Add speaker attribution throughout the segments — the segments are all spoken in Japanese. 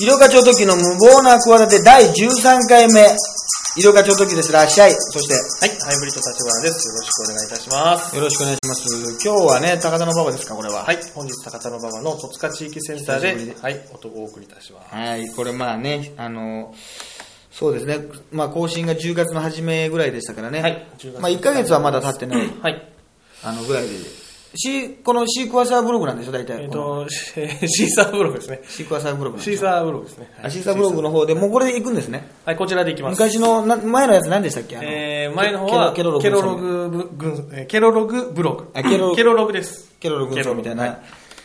Speaker 1: 医療課長時の無謀な企て第13回目。医療課長時ですらっしゃい。そして、
Speaker 2: はい、ハイブリッド立花です。よろしくお願いいたします。
Speaker 1: よろしくお願いします。今日はね、高田の馬場ですか、これは。
Speaker 2: はい、本日高田馬場の戸塚地域センター
Speaker 1: 久しぶりで、
Speaker 2: ではい、音をお送りいたします。
Speaker 1: はい、これまあね、あの、そうですね、まあ更新が10月の初めぐらいでしたからね。
Speaker 2: はい10月
Speaker 1: まあ1ヶ月はまだ経ってない、
Speaker 2: はい。
Speaker 1: あのぐらいで。シーこのシークワーサーブログなんでしょ、大体。
Speaker 2: えっ、と、シ シーサーブログですね。
Speaker 1: シークワーサーブログ
Speaker 2: シーサーブログですね。はい
Speaker 1: あシーサーブログの方で、もうこれで行くんですね。
Speaker 2: はい、こちらでいきます。
Speaker 1: 昔のな前のやつ何でしたっけ？あの
Speaker 2: えー、前の方は
Speaker 1: ケロ
Speaker 2: ケロ
Speaker 1: ケロログ
Speaker 2: ケロログブログ。
Speaker 1: あケロ
Speaker 2: ケロログです。
Speaker 1: ケロロ軍曹みたい
Speaker 2: は
Speaker 1: な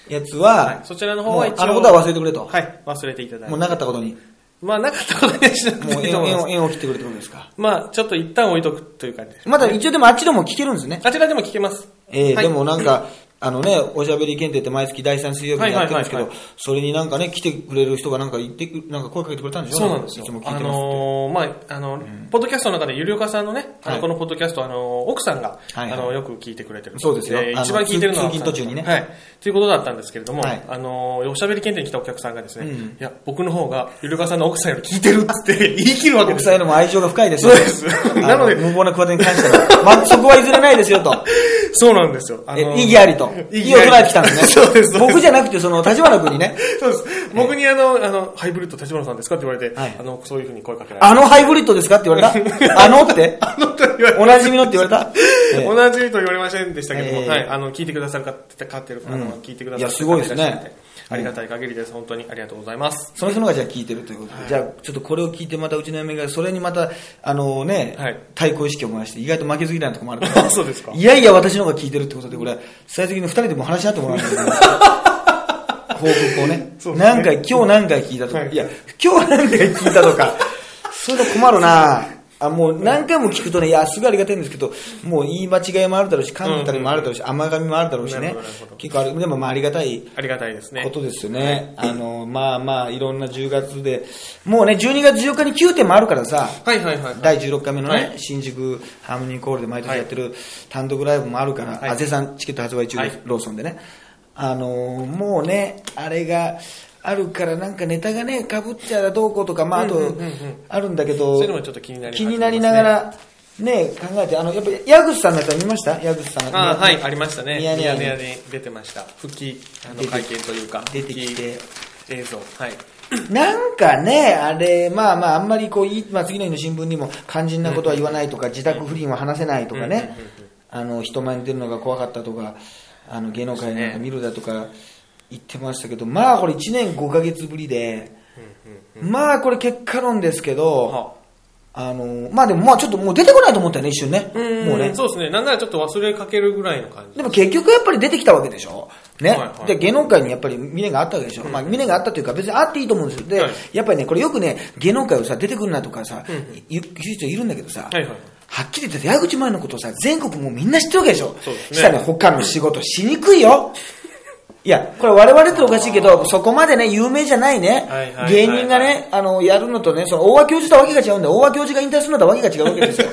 Speaker 1: やつは、
Speaker 2: はい、そちらの方は一応。
Speaker 1: あのことは忘れてくれと。
Speaker 2: はい、忘れていただいて。
Speaker 1: もうなかったことに。
Speaker 2: まあ、なかったことにしなく
Speaker 1: もう
Speaker 2: いいと思います。
Speaker 1: 縁を切ってくれってことですか？
Speaker 2: まあ、ちょっと一旦置いとくという感じです。
Speaker 1: まだ一応でもあっちでも聞けるんですね。
Speaker 2: あちらでも聞けます。
Speaker 1: えー
Speaker 2: はい
Speaker 1: でもなんか、あのね、おしゃべり検定って毎月第3水曜日にやってるんですけどそれになんかね、来てくれる人がなんか言ってく、なんか声かけてくれたんでしょ？
Speaker 2: そうなんですよ
Speaker 1: いつも。聞い
Speaker 2: あ
Speaker 1: てますって。
Speaker 2: のーまあ、あの、ポッドキャストの中で、ゆりおかさんのね、あの
Speaker 1: はい
Speaker 2: このポッドキャスト、あの、奥さんが、
Speaker 1: はいはい
Speaker 2: あの、よく聞いてくれてる。
Speaker 1: そうですよあの
Speaker 2: 一番聞いてるのは
Speaker 1: 通勤途中にね
Speaker 2: はい。ということだったんですけれども、
Speaker 1: はい
Speaker 2: あの、おしゃべり検定に来たお客さんがですね、
Speaker 1: うん
Speaker 2: いや、僕の方が、ゆりおかさんの奥さんより聞いてるっつって 言い切るわけですよ。
Speaker 1: 奥さんへのも愛情が深いですよ。
Speaker 2: そうですなので
Speaker 1: 無謀な企てに関しては。まあ、そこは譲れないですよと。
Speaker 2: そうなんですよ。あ
Speaker 1: え
Speaker 2: の
Speaker 1: 意義ありと。
Speaker 2: 意義
Speaker 1: を捉えてきたんですね。
Speaker 2: そうです。
Speaker 1: 僕じゃなくて、その、立花君にね、
Speaker 2: そうです。僕にあの、あの、ハイブリッド立花さんですかって言われて、
Speaker 1: はい。
Speaker 2: あの、そういうふうに声かけられて。
Speaker 1: あのハイブリッドですかって言われた？あのって？
Speaker 2: あの、と言われて
Speaker 1: おなじみのって言われた？ええ。
Speaker 2: 同じと言われませんでしたけども、
Speaker 1: ええ。
Speaker 2: はい、あの、聞いてくださる方、買ってる、あの、
Speaker 1: うん。
Speaker 2: 聞いてくださる方
Speaker 1: いやすごいですね
Speaker 2: ありがたい限りです。本当にありがとうございます。
Speaker 1: その人のがじゃあ聞いてるということで、じゃあちょっとこれを聞いてまたうちの嫁がそれにまた、あのね、
Speaker 2: はい。
Speaker 1: 対抗意識を回して意外と負けず嫌いなとこもあるから、
Speaker 2: そうですか。
Speaker 1: いやいや私の方が聞いてるってことで、これ、最終的に二人でも話し合ってもらわないといけない。報告をね。
Speaker 2: ね。
Speaker 1: 何回、今日何回聞いたとか、
Speaker 2: はい。
Speaker 1: い、や、今日何回聞いたとか、そういうの困るなあ、もう何回も聞くとね、いや、すごいありがたいんですけど、もう言い間違いもあるだろうし、噛んだりもあるだろうし、甘噛みもあるだろうしね。結構あれ、でもまあありがたい
Speaker 2: ありがたいですね。
Speaker 1: ことですよね。あの、まあまあ、いろんな10月で、もうね、12月14日に9点もあるからさ、
Speaker 2: はいはいはい。
Speaker 1: 第16回目のね、
Speaker 2: はい
Speaker 1: 新宿ハーモニーコールで毎年やってる単独ライブもあるから、
Speaker 2: はい
Speaker 1: あ、絶賛チケット発売中です、
Speaker 2: はい
Speaker 1: ローソンでね。あのーもうね、あれがあるからなんかネタがね、かぶっちゃらどうこうとか、まああとあるんだけど、
Speaker 2: そういうのもちょっと気になり
Speaker 1: 気になりながら、ね、考えて、あの、やっぱり、矢口さんのやつは見ました？矢口さんが。
Speaker 2: あはい、ありましたね。
Speaker 1: ニヤニヤ
Speaker 2: に出てました。復帰、あの、会見というか、
Speaker 1: 出てきて
Speaker 2: 映像。はい。
Speaker 1: なんかね、あれ、まあまあ、あんまりこう、いまあ、次の日の新聞にも肝心なことは言わないとか、自宅不倫は話せないとかね、あの、人前に出るのが怖かったとか、あの、芸能界なんか見るだとか言ってましたけど、まあこれ1年5ヶ月ぶりで、まあこれ結果論ですけど、
Speaker 2: は
Speaker 1: あの、まあでもまあちょっともう出てこないと思ったよね、一瞬ね。
Speaker 2: うん
Speaker 1: もうね。
Speaker 2: そうですね。なんならちょっと忘れかけるぐらいの感じ。
Speaker 1: でも結局やっぱり出てきたわけでしょね。
Speaker 2: はいはい
Speaker 1: で、芸能界にやっぱり未練があったわけでしょ、まあ未練があったというか別にあっていいと思うんですよ。で、
Speaker 2: はい
Speaker 1: やっぱりね、これよくね、芸能界をさ、出てくるなとかさ、
Speaker 2: うんうん
Speaker 1: 言う人いるんだけどさ、
Speaker 2: はいはい。
Speaker 1: はっきり言って矢口前のことをさ、全国もうみんな知ってるわけでしょ
Speaker 2: そうですね
Speaker 1: したらね、他の仕事しにくいよ。いや、これ我々っておかしいけど、そこまでね、有名じゃないね
Speaker 2: はいはいはい、
Speaker 1: 芸人がね、あの、やるのとね、その、大和教授とわけが違うんだよ。大和教授が引退するのとわけが違うわけですよ。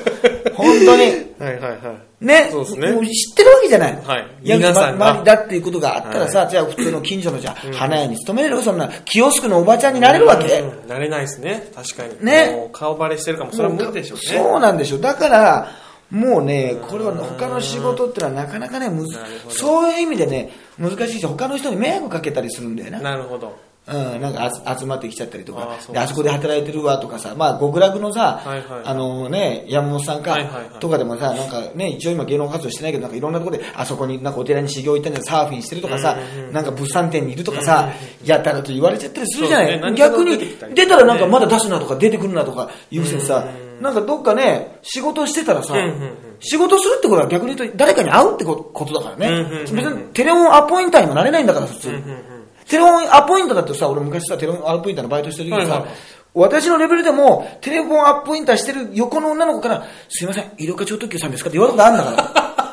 Speaker 1: 本当に。
Speaker 2: はいはいはい。
Speaker 1: ね、
Speaker 2: そうですね
Speaker 1: もう知ってるわけじゃないの。
Speaker 2: はい
Speaker 1: や
Speaker 2: 皆さんが
Speaker 1: まだっていうことがあったらさ、じゃあ普通の近所のじゃあ、花屋に勤めれるそんな、キオスクのおばちゃんになれるわけ、
Speaker 2: うんなれないですね。確かに。
Speaker 1: ね
Speaker 2: 顔バレしてるかも。それは無理でしょうね。
Speaker 1: そうなんでしょう。だから、もうね、これは他の仕事ってのはなかなかね、むずそういう意味でね、難しいし、他の人に迷惑かけたりするんだよね。
Speaker 2: なるほど。
Speaker 1: うん、なんか集まってきちゃったりとか。
Speaker 2: あーそ
Speaker 1: こで働いてるわとかさ、まあ、極楽のさ、
Speaker 2: はいはい
Speaker 1: あのね、山本さんか、
Speaker 2: はい
Speaker 1: とかでもさ、なんかね、一応今芸能活動してないけど、なんかいろんなところで、あそこになんかお寺に修行行ったんでサーフィンしてるとかさ、
Speaker 2: うんうんうん。
Speaker 1: なんか物産展にいるとかさ、やったらと言われちゃったりするじゃない、
Speaker 2: ね。
Speaker 1: 逆に
Speaker 2: 出た
Speaker 1: らなんかまだ出すなとか出てくるなとか言うしさ、
Speaker 2: うん
Speaker 1: なんかどっかね、仕事してたらさ、
Speaker 2: うんうんうん
Speaker 1: 仕事するってことは逆に言うと誰かに会うってことだからね。
Speaker 2: うんうんうん
Speaker 1: 別にテレフォンアポインターにもなれないんだから普通。
Speaker 2: うんうんうん
Speaker 1: テレフォンアポインターだってさ、俺昔さ、テレフォンアポインターのバイトしてる時にさ、
Speaker 2: はいはい
Speaker 1: 私のレベルでも、テレフォンアポインターしてる横の女の子から、すいません、医療課長特急さんですかって言われたことあるんだから。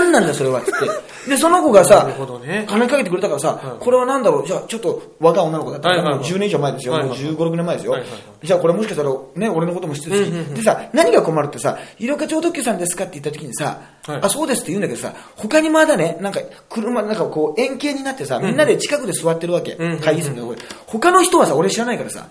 Speaker 1: な何なんだそれはっつって。で、その子が
Speaker 2: な
Speaker 1: さ
Speaker 2: るほどね、
Speaker 1: 金かけてくれたからさ
Speaker 2: は、い
Speaker 1: これは何だろう、じゃあちょっと若い女の子だったら、
Speaker 2: はいはいはい
Speaker 1: もう10年以上前ですよ。もう
Speaker 2: はいはい
Speaker 1: 15、6年前ですよ
Speaker 2: はいはいはい。
Speaker 1: じゃあこれもしかしたら、ね、俺のことも知ってるし。でさ、何が困るってさ、医療課長特急さんですかって言った時にさ
Speaker 2: はい、
Speaker 1: あ、そうですって言うんだけどさ、他にまだね、なんか車、なんかこう円形になってさ、みんなで近くで座ってるわけ
Speaker 2: うん。
Speaker 1: 会議室のところで。他の人はさ、俺知らないからさ、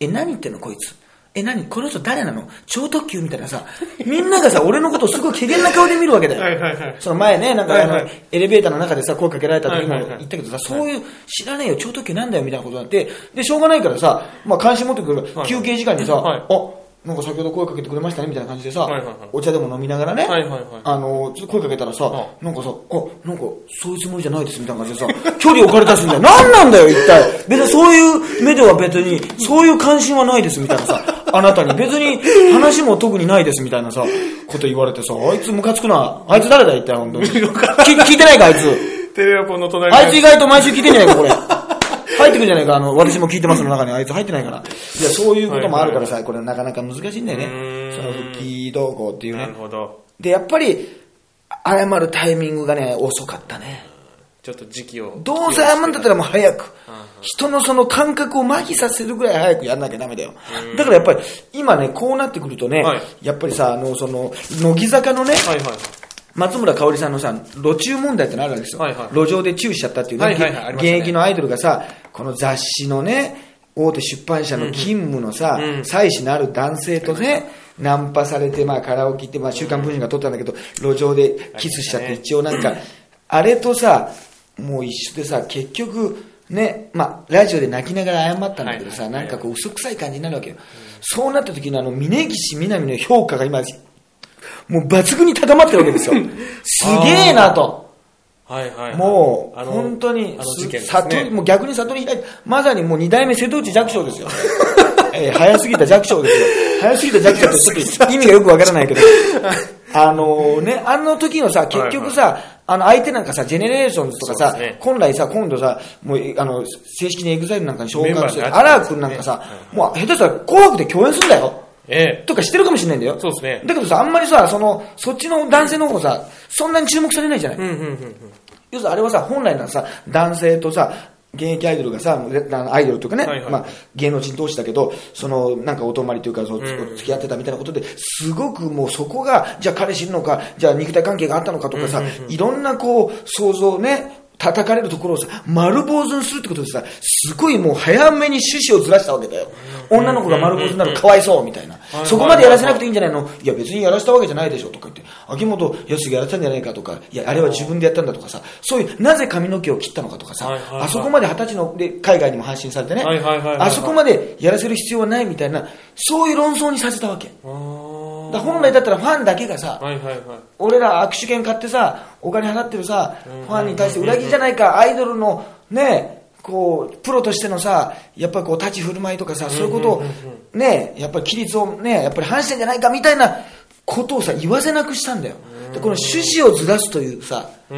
Speaker 1: え、何言ってんのこいつ。え、何？この人誰なの？超特急みたいなさ、みんながさ、俺のことをすごい怪げな顔で見るわけだよ。
Speaker 2: はいはいはい。
Speaker 1: その前ね、なんかあの、
Speaker 2: はい。はい
Speaker 1: エレベーターの中でさ、声かけられた時も
Speaker 2: はいはいはい。
Speaker 1: 言ったけどさ、そういう、知らねえよ、超特急なんだよ、みたいなことになって、で、しょうがないからさ、まあ関心持ってくる、
Speaker 2: はい
Speaker 1: 休憩時間にさ、
Speaker 2: はい。
Speaker 1: あ、なんか先ほど声かけてくれましたね、みたいな感じでさ、
Speaker 2: はいはいはい。
Speaker 1: お茶でも飲みながらね、
Speaker 2: はいはいはい。
Speaker 1: あの、ちょっと声かけたらさ、
Speaker 2: は
Speaker 1: なんかさ、あ、なんか、そういうつもりじゃないです、みたいな感じでさ、距離置かれたりするんだよ。何なんだよ、一体。別にそういう目では別に、そういう関心はないです、みたいなさ、あなたに。別に話も特にないです、みたいなさ、こと言われてさ、あいつムカつくな。あいつ誰だ、一体、本当に。き聞いてないか、あいつ。
Speaker 2: テレアポンの隣に
Speaker 1: あいつ意外と毎週聞いてんじゃないか、これ。入ってくるんじゃないか、あの、私も聞いてますの中にあいつ入ってないから。いや、そういうこともあるからさ、これなかなか難しいんだよね。
Speaker 2: ん
Speaker 1: その復帰動向っていう
Speaker 2: な
Speaker 1: ね
Speaker 2: る。ほど。
Speaker 1: で、やっぱり、謝るタイミングがね、遅かったね。
Speaker 2: ちょっと時期を。
Speaker 1: どうせ謝るんだったらもう早く。人のその感覚を麻痺させるぐらい早くやんなきゃダメだよ。だからやっぱり、今ね、こうなってくるとね
Speaker 2: はい、
Speaker 1: やっぱりさ、あの、その、乃木坂のね、
Speaker 2: はいはい。
Speaker 1: 松村香織さんのさ、路中問題ってのあるわけですよ。
Speaker 2: はいはい
Speaker 1: 路上でチューしちゃったっていうね、
Speaker 2: はいはいはいありましたね
Speaker 1: 現役のアイドルがさ、この雑誌のね、大手出版社の勤務のさ、
Speaker 2: うん
Speaker 1: 妻子のある男性とね、ナンパされて、まあカラオケ行って、まあ週刊文春が撮ったんだけど、路上でキスしちゃって、一応なんか、あれとさ、もう一緒でさ、結局、ね、まあ、ラジオで泣きながら謝ったんだけどさ、
Speaker 2: はいはい
Speaker 1: なんかこう嘘くさい感じになるわけよ。そうなった時のあの、峯岸みなみの評価が今、もう抜群に高まってるわけですよ。すげえなと。
Speaker 2: はいはいはい。
Speaker 1: もう、本当に
Speaker 2: あの事件ですね。
Speaker 1: もう逆に悟り開いて、まさにもう二代目瀬戸内寂聴ですよ。えー早すぎた寂聴ですよ。早すぎた寂聴ってちょっと意味がよくわからないけど。あのね、あの時のさ、結局さ、あの相手なんかさ、ジェネレーションズとかさ、
Speaker 2: ね
Speaker 1: 本来さ、今度さ、もう、あの、正式にエグザイルなんかに紹
Speaker 2: メンバー
Speaker 1: 介してる、
Speaker 2: になっちゃうんですね
Speaker 1: アラー君なんかさ、もう下手したら紅白で共演するんだよ。
Speaker 2: ええ。
Speaker 1: とかしてるかもしれないんだよ。
Speaker 2: そうですね
Speaker 1: だけどさ、あんまりさ、その、そっちの男性の方さ、そんなに注目されないじゃない。
Speaker 2: うんうんうんうん。
Speaker 1: 要するにあれはさ、本来ならさ、男性とさ、現役アイドルがさ、アイドルというかね、
Speaker 2: はいはい。
Speaker 1: まあ、芸能人同士だけど、その、なんかお泊まりというか、そう
Speaker 2: うん。うん
Speaker 1: 付き合ってたみたいなことで、すごくもうそこが、じゃあ彼氏いるのか、じゃあ肉体関係があったのかとかさ、いろんなこう、想像ね、叩かれるところをさ、丸坊主にするってことでさ、すごいもう早めに趣旨をずらしたわけだよ。女の子が丸坊主になるのかわいそうみたいな。そこまでやらせなくていいんじゃないの？いや別にやらせたわけじゃないでしょとか言って、秋元康がやらせたんじゃないかとか、いやあれは自分でやったんだとかさ、そういう、なぜ髪の毛を切ったのかとかさ、あそこまで二十歳ので海外にも発信されてね、あそこまでやらせる必要はないみたいな、そうい。う論争にさせたわけ。だ本来だったらファンだけがさ、
Speaker 2: はいはいはい。
Speaker 1: 俺ら握手券買ってさ、お金払ってるさ、ファンに対して裏切りじゃないか、アイドルのね、こう、プロとしてのさ、やっぱりこう、立ち振る舞いとかさ、そういうことを、ね、やっぱり規律をね、やっぱり反してんじゃないかみたいなことをさ、言わせなくしたんだよ。で、この趣旨をずらすというさ。素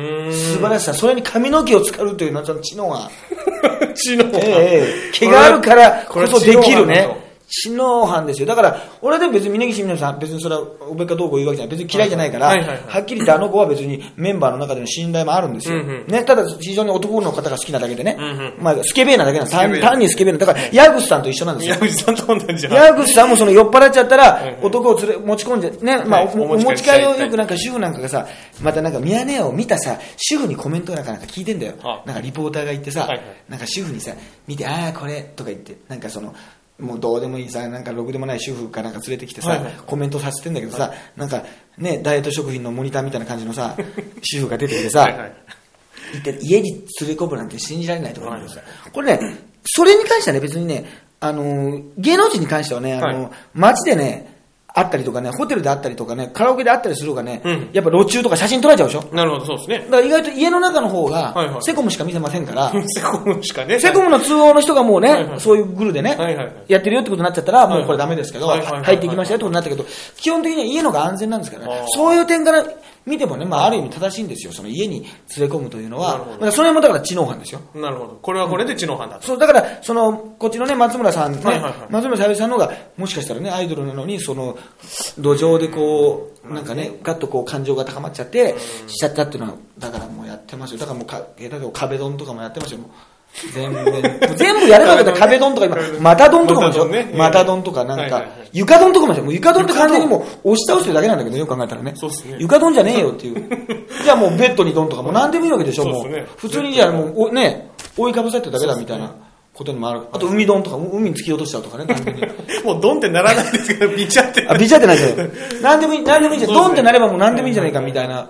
Speaker 1: 晴らしさ、それに髪の毛を使うというのは、その知能が、
Speaker 2: 知能
Speaker 1: ええええ毛があるからこそできるね。知能犯ですよ。だから、俺はでも別に峯岸みなみさん、別にそれは、おべっかどうこう言うわけじゃない。別に嫌いじゃないから、
Speaker 2: は
Speaker 1: っきり言ってあの子は別にメンバーの中での信頼もあるんですよ。ね、ただ非常に男の方が好きなだけでね。まあ、スケベーなだけな。単単にスケベーな。だから、矢口さんと一緒なんですよ
Speaker 2: 宮。口さんと同じじゃん。
Speaker 1: 矢口さんもその酔っ払っちゃったら男を連れ、持ち込んで、ね、まあ、
Speaker 2: はい
Speaker 1: お
Speaker 2: 持
Speaker 1: 持ち帰りをよくなんか主婦なんかがさ、またなんかミヤネ屋を見たさ、主婦にコメントなんかなんか聞いてんだよ
Speaker 2: あ。
Speaker 1: なんかリポーターが言ってさなんか主婦にさ、見て、ああ、これ、とか言って、なんかその、もうどうでもいいさ、なんかろくでもない主婦かなんか連れてきてさ、
Speaker 2: はいはい。
Speaker 1: コメントさせてんだけどさ、なんかね、ダイエット食品のモニターみたいな感じのさ、主婦が出てきてさ、
Speaker 2: はいはい。
Speaker 1: 言って家に連れ込むなんて信じられないとか言うんですよこれね、それに関してはね、別にね、あのー芸能人に関してはね、あのー
Speaker 2: はい。
Speaker 1: 街でね、会ったりとかね、ホテルで会ったりとかね、カラオケで会ったりする方がね、
Speaker 2: うん。
Speaker 1: やっぱ路中とか写真撮られちゃうでしょ？
Speaker 2: なるほど、そうですね。
Speaker 1: だ。から意外と家の中の方が、
Speaker 2: はいはい。
Speaker 1: セコムしか見せませんから、
Speaker 2: セコムしかね。
Speaker 1: セコムの通報の人がもうね、
Speaker 2: はいはい
Speaker 1: そういうグルでね、
Speaker 2: はいはいはい。
Speaker 1: やってるよってことになっちゃったら、もうこれダメですけど、
Speaker 2: はいはいはいはい
Speaker 1: 入っていきましたよってことになったけど、基本的には家の方が安全なんですからね。
Speaker 2: あー。
Speaker 1: そういう点から見てもね、まあ、ある意味正しいんですよ。その家に連れ込むというのは。
Speaker 2: なるほど
Speaker 1: だからそれもだから知能犯ですよ。
Speaker 2: なるほど。これはこれで知能犯だと。
Speaker 1: そう、だから、その、こっちのね、松村さんね、
Speaker 2: はいはいはい
Speaker 1: 松村さゆりさんの方が、もしかしたらね、アイドルなのに、その、土壌でこう、なんかね、ガッとこう、感情が高まっちゃって、しちゃったっていうのは、だからもうやってますよ。だからもうか、例えば壁ドンとかもやってますよ、もう。全部、全部やればよかった。壁ドンとか今、またドンとかもでしょ？
Speaker 2: またドンね
Speaker 1: またドンとかなんか床ドンとかもでしょ？もう床ドンって完全にもう押し倒してるだけなんだけど、よく考えたらね。
Speaker 2: そうっすね
Speaker 1: 床ドンじゃねえよっていう。じゃあもうベッドにドンとかもう何でもいいわけでしょ、もう。普通にじゃあもう、おね、覆いかぶさってるだけだみたいなことにもある。あと海丼とか、海に突き落としちゃうとかね。
Speaker 2: もうドンってならないですけど、ビチャって。
Speaker 1: あ、ビチャってないじゃない。何でもいい、何でもいいじゃん。ドンってなればもう何でもいいんじゃないかみたいな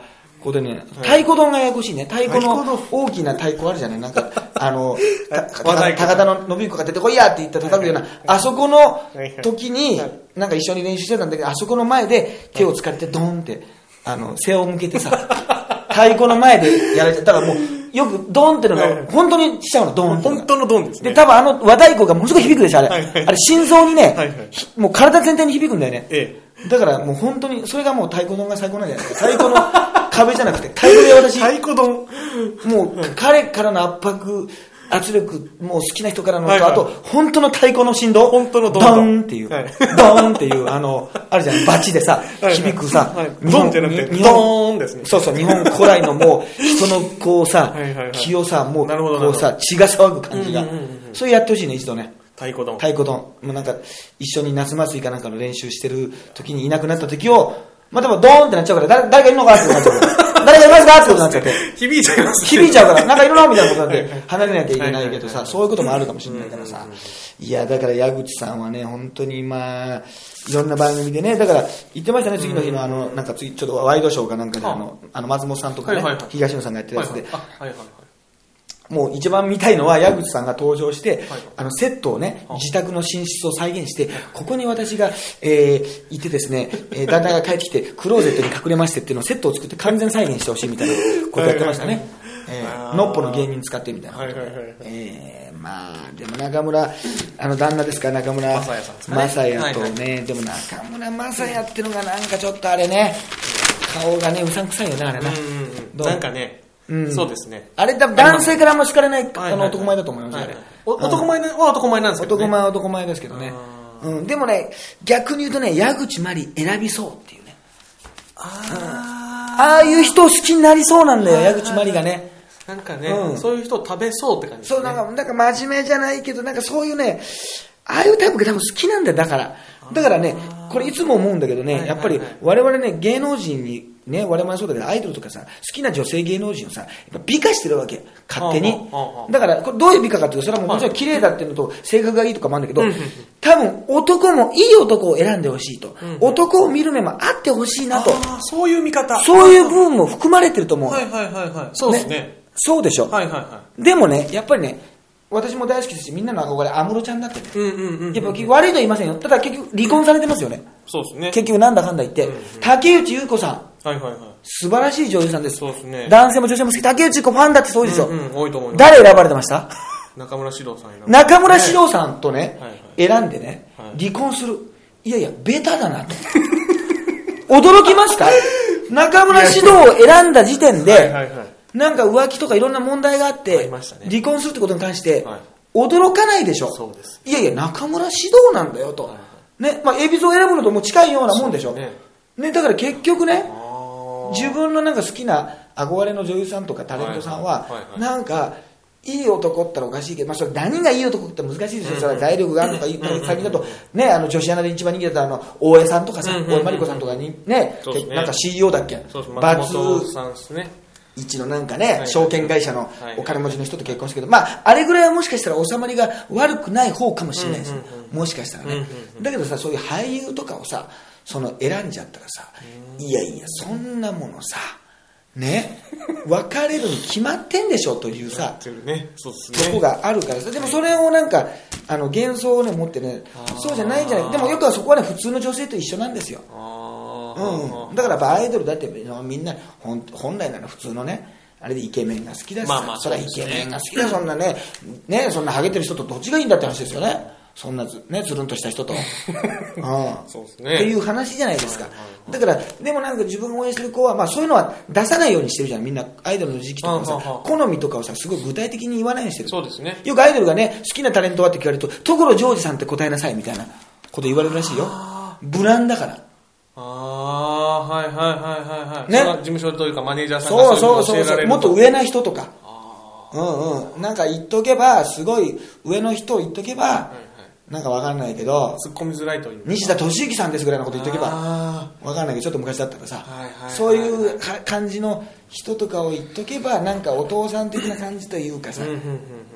Speaker 1: でね。太鼓丼がややこしいね。太鼓の大きな太鼓あるじゃない。なんか、あの、高田の信彦が出てこいやって言ったら叩くような、あそこの時に、なんか一緒に練習してたんだけど、あそこの前で手を使ってドンって、あの、背を向けてさ、太鼓の前でやられちゃったからもう、よくドンってのが、本当にしちゃうの、ドンって。
Speaker 2: 本当のドンです
Speaker 1: で、
Speaker 2: ね。
Speaker 1: 多分あの和太鼓がものすごい響くでしょ、あれ。
Speaker 2: はいはい
Speaker 1: あれ心臓にね、
Speaker 2: はいはい
Speaker 1: ひもう体全体に響くんだよね。
Speaker 2: え
Speaker 1: だからもう本当に、それがもう太鼓丼が最高なんじゃないですか。太鼓の壁じゃなくて、太鼓で私、
Speaker 2: 太鼓丼。
Speaker 1: もう彼からの圧迫、圧力、もう好きな人からのと、
Speaker 2: はいはい
Speaker 1: あと、本当の太鼓の振動。
Speaker 2: 本当のドン
Speaker 1: っていう。
Speaker 2: はい
Speaker 1: ドンっていう、あの、あるじゃない、バチでさ、
Speaker 2: はい
Speaker 1: 響くさ
Speaker 2: ドンってなくて
Speaker 1: 日本
Speaker 2: ドーンですね
Speaker 1: そうそう、日本古来のもう、人のこうさ
Speaker 2: はいはいはい、
Speaker 1: 気をさ、もう、こうさ、血が騒ぐ感じが
Speaker 2: うんうんうんうん。
Speaker 1: それやってほしいね、一度ね。
Speaker 2: 太鼓丼。
Speaker 1: 太鼓丼。もうなんか、一緒に夏祭りかなんかの練習してる時にいなくなった時を、まあ、でもドーンってなっちゃうから、誰誰かいるのかってなっちゃう。誰かいますかってことになっちゃって。
Speaker 2: 響いちゃいますね。
Speaker 1: 響いちゃうから、なんかいるのみたいなことになって、離れなきゃいけないけどさ、そういうこともあるかもしれないからさ。いや、だから矢口さんはね、本当にまあ、いろんな番組でね、だから言ってましたね、次の日のあの、なんか次、ちょっとワイドショーかなんかで、あの、あの松本さんとかね東野さんがやってるやつでもう一番見たいのは矢口さんが登場して、
Speaker 2: はい。
Speaker 1: あのセットをね、
Speaker 2: はい
Speaker 1: 自宅の寝室を再現して、ここに私が、えー、いてですね、えー、旦那が帰ってきて、クローゼットに隠れましてっていうのをセットを作って完全再現してほしいみたいなことやってましたね。えー、のっぽの芸人使ってみたいな。ことで。
Speaker 2: はいはいはいはい。
Speaker 1: えー、まあ、でも中村、あの旦那ですか、中村
Speaker 2: 正也さんですかね。
Speaker 1: 正也とね、でも中村正也ってのがなんかちょっとあれね、顔がね、うさんくさいよね、あれな。
Speaker 2: うんうんうん。
Speaker 1: どう？
Speaker 2: なんかね
Speaker 1: うん、
Speaker 2: そうですね。
Speaker 1: あれだ、男性からあんま好かれない、あの男前だと思います
Speaker 2: 男前なは男前なんですけどね。
Speaker 1: 男前は男前ですけどね。うん、でもね、逆に言うとね、矢口まり選びそうっていうね。
Speaker 2: あ
Speaker 1: ああいう人を好きになりそうなんだよ、矢口まりがね。
Speaker 2: ーなんかね、
Speaker 1: うん
Speaker 2: そういう人を食べそうって感じ。
Speaker 1: そう、なんか、なんか真面目じゃないけど、なんかそういうね、ああいうタイプが多分好きなんだよ、だから。だからね、これいつも思うんだけどね、やっぱり我々ね、芸能人に、ね、我々そうだけど、アイドルとかさ、好きな女性芸能人をさ、やっぱ美化してるわけ、勝手にだから、これどういう美化かっていうと、それはもちろん綺麗だっていうのと、性格がいいとかもあるんだけど
Speaker 2: うんうんうん、
Speaker 1: 多分男もいい男を選んでほしいと
Speaker 2: うん。
Speaker 1: 男を見る目もあってほしいなと。
Speaker 2: そういう見方。
Speaker 1: そういう部分も含まれてると思う。
Speaker 2: はいはいはいはい。そうですね。
Speaker 1: そうでしょ。
Speaker 2: はいはいは
Speaker 1: でもね、やっぱりね、私も大好きですし、みんなの憧れ、安室ちゃんだってね。
Speaker 2: い。うんうんうん。
Speaker 1: やっぱ悪いとは言いませんよ。ただ結局離婚されてますよね。
Speaker 2: そうですね。
Speaker 1: 結局なんだかんだ言って。
Speaker 2: うんうん
Speaker 1: 竹内優子さん、
Speaker 2: はいはいはい。
Speaker 1: 素晴らしい女優さんです。
Speaker 2: そうですね。
Speaker 1: 男性も女性も好き。竹内優子ファンだってそうですよ。
Speaker 2: うんうん、多いと思います。
Speaker 1: 誰選ばれてました？
Speaker 2: 中村獅童さんに
Speaker 1: 中村獅童さんとね、
Speaker 2: はいはい
Speaker 1: 選んでね、
Speaker 2: はい
Speaker 1: 離婚する。いやいや、ベタだなと。驚きますか中村獅童を選んだ時点で、
Speaker 2: はいはいはい。
Speaker 1: なんか浮気とかいろんな問題があっ
Speaker 2: あ
Speaker 1: て
Speaker 2: ね
Speaker 1: 離婚するってことに関して
Speaker 2: はい
Speaker 1: 驚かないでしょ、
Speaker 2: そうです。
Speaker 1: いやいや中村獅童なんだよと、
Speaker 2: はいは
Speaker 1: ねまあ、エビゾを選ぶのとも近いようなもんでしょ
Speaker 2: そうです
Speaker 1: ねだから結局ね自分のなんか好きな憧れの女優さんとかタレントさんはなんかいい男ってのはおかしいけど、まあ、それ何がいい男って難しいですよ、それは財力があるのか、最近だと、ね、あの女子アナで一番人気だったあの大江さんとかさ、大江真理子さんとかに、ねなんか CEO だっけ？バツ
Speaker 2: さんですね。
Speaker 1: 一のなんかね、証券会社の
Speaker 2: はい。
Speaker 1: お金持ちの人と結婚したけど、まあ、あれぐらいはもしかしたら収まりが悪くない方かもしれないです、もしかしたらね、だけどさ、そういう俳優とかをさ、その選んじゃったらさ、いやいや、そんなものさ、ね、別れるに決まってんでしょというさ、
Speaker 2: ね。そうですね。
Speaker 1: とこがあるからさ、でもそれをなんか、あの幻想をね、持ってねそうじゃないんじゃない。でもよくはそこはね、普通の女性と一緒なんですよ。
Speaker 2: あ
Speaker 1: うん、だからアイドルだってみんな本本来なら普通のねあれでイケメンが好きだしさ、
Speaker 2: まあまあ
Speaker 1: それはイ
Speaker 2: そうですね
Speaker 1: ケメンが好きだそんなねねそんなハゲてる人とどっちがいいんだって話ですよねそんなず、ね、つるんとした人と。うん。
Speaker 2: そうです
Speaker 1: って
Speaker 2: ね。
Speaker 1: いう話じゃないですか。だから、でもなんか自分が応援してる子は、まあそういうのは出さないようにしてるじゃん。みんなアイドルの時期とか
Speaker 2: うんうんうん
Speaker 1: さ、好みとかをさ、すごい具体的に言わないようにしてる。
Speaker 2: そうですね。
Speaker 1: よくアイドルがね、好きなタレントはって聞かれると、所ジョージさんって答えなさいみたいなこと言われるらしいよ。無難だから。
Speaker 2: ああ、はいはいはいはいはい。
Speaker 1: ね
Speaker 2: 事務所というかマネージャーさんが
Speaker 1: そうそうそうそう。もっと上な人とか。うんうん。なんか言っとけば、すごい上の人を言っとけば、なんかわかんないけど、
Speaker 2: 突っ込みづらいという。
Speaker 1: 西田敏行さんですぐらいのこと言っとけば、
Speaker 2: あ
Speaker 1: わかんないけど、ちょっと昔だったらさそういうか感じの人とかを言っとけば、なんかお父さん的な感じというかさ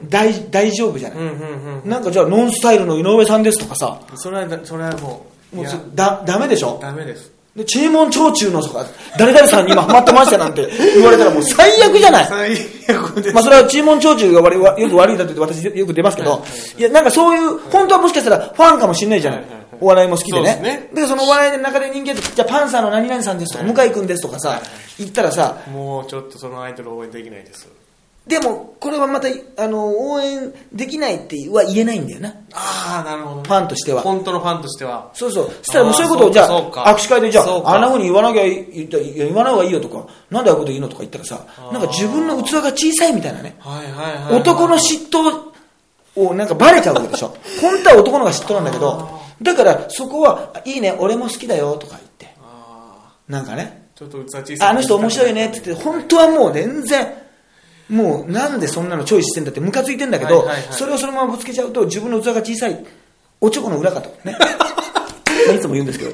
Speaker 1: 大大丈夫じゃない？なんかじゃあ、ノンスタイルの井上さんですとかさ、
Speaker 2: それはだ、それはもう、
Speaker 1: もうそ、だ、ダメでしょ？
Speaker 2: ダメです。
Speaker 1: で、注文長中のとか、誰々さんに今ハマってましたなんて言われたらもう最悪じゃない
Speaker 2: 最悪です。
Speaker 1: まあそれは注文長中が悪いわよく悪いだって私よく出ますけど、いやなんかそういう、本当はもしかしたらファンかもしれないじゃない
Speaker 2: はいはいはい。
Speaker 1: お笑いも好きでね。
Speaker 2: ですね
Speaker 1: で、そのお笑いの中で人間じゃあパンサーの何々さんですとか、向井くんですとかさ、言ったらさ、
Speaker 2: もうちょっとそのアイドル応援できないです。
Speaker 1: でも、これはまた、あの、応援できないっては言えないんだよな。
Speaker 2: ああ、なるほど。
Speaker 1: ファンとしては。
Speaker 2: 本当のファンとしては。
Speaker 1: そうそう。そしたらもうそういうことを、じゃあ、握手会で、じゃあ、あんな風に言わなきゃ言いや言わない方がいいよとか、なんでああいうこと言うのとか言ったらさ、なんか自分の器が小さいみたいなね。
Speaker 2: はいはいはい。
Speaker 1: 男の嫉妬をなんかバレちゃうわけでしょ。本当は男の方が嫉妬なんだけど、だからそこは、いいね、俺も好きだよとか言って。
Speaker 2: あ
Speaker 1: なんかね、
Speaker 2: ーちょっと器小さい。
Speaker 1: あの人面白いねって言って、本当はもう全然、もうなんでそんなのチョイスしてんだってムカついてんだけど、
Speaker 2: はいはいはい
Speaker 1: それをそのままぶつけちゃうと自分の器が小さい、おちょこの裏かと。ね。まあいつも言うんですけど、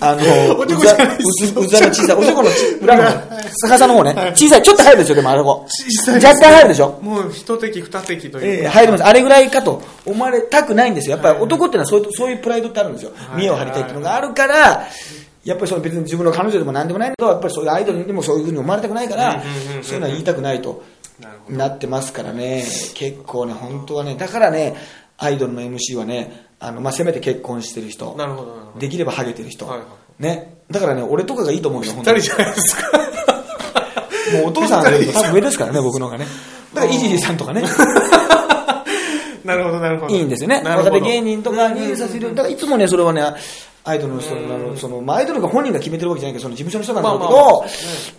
Speaker 1: あの、
Speaker 2: お
Speaker 1: うざ、うざの小さい、おちょこのち裏の方、逆さの方ね、小さい、ちょっと入るでしょ、でもあれこ。
Speaker 2: 小さい
Speaker 1: 若干入るでしょ。
Speaker 2: もう一滴二滴と
Speaker 1: え
Speaker 2: いうか。
Speaker 1: え入ります。あれぐらいかと思われたくないんですよ。やっぱり男ってのはそういうそういうプライドってあるんですよ。見栄を張りたいっていうのがあるから、やっぱりその別に自分の彼女でも何でもないけど、やっぱりそういうアイドルにでもそういうふうに思われたくないから、そういうのは言いたくないと
Speaker 2: な
Speaker 1: ってますからね、結構ね、本当はね、だからね、アイドルの MC はね、あの、まあ、せめて結婚してる人
Speaker 2: ど。、なるほど。
Speaker 1: できればハゲてる人
Speaker 2: はいは、
Speaker 1: ね。だからね、俺とかがいいと思うよ、本当に
Speaker 2: 二人。じゃないですか。
Speaker 1: もうお父さんよりも多分上ですからね、僕の方がね。だから、イジリーさんとかね。
Speaker 2: なるほど、なるほど。
Speaker 1: いいんですよね。若手芸人とかにさせる。だからいつもね、それはね、アイドルの人の、その、まあ、アイドルが本人が決めてるわけじゃないけど、その事務所の人なんだけど、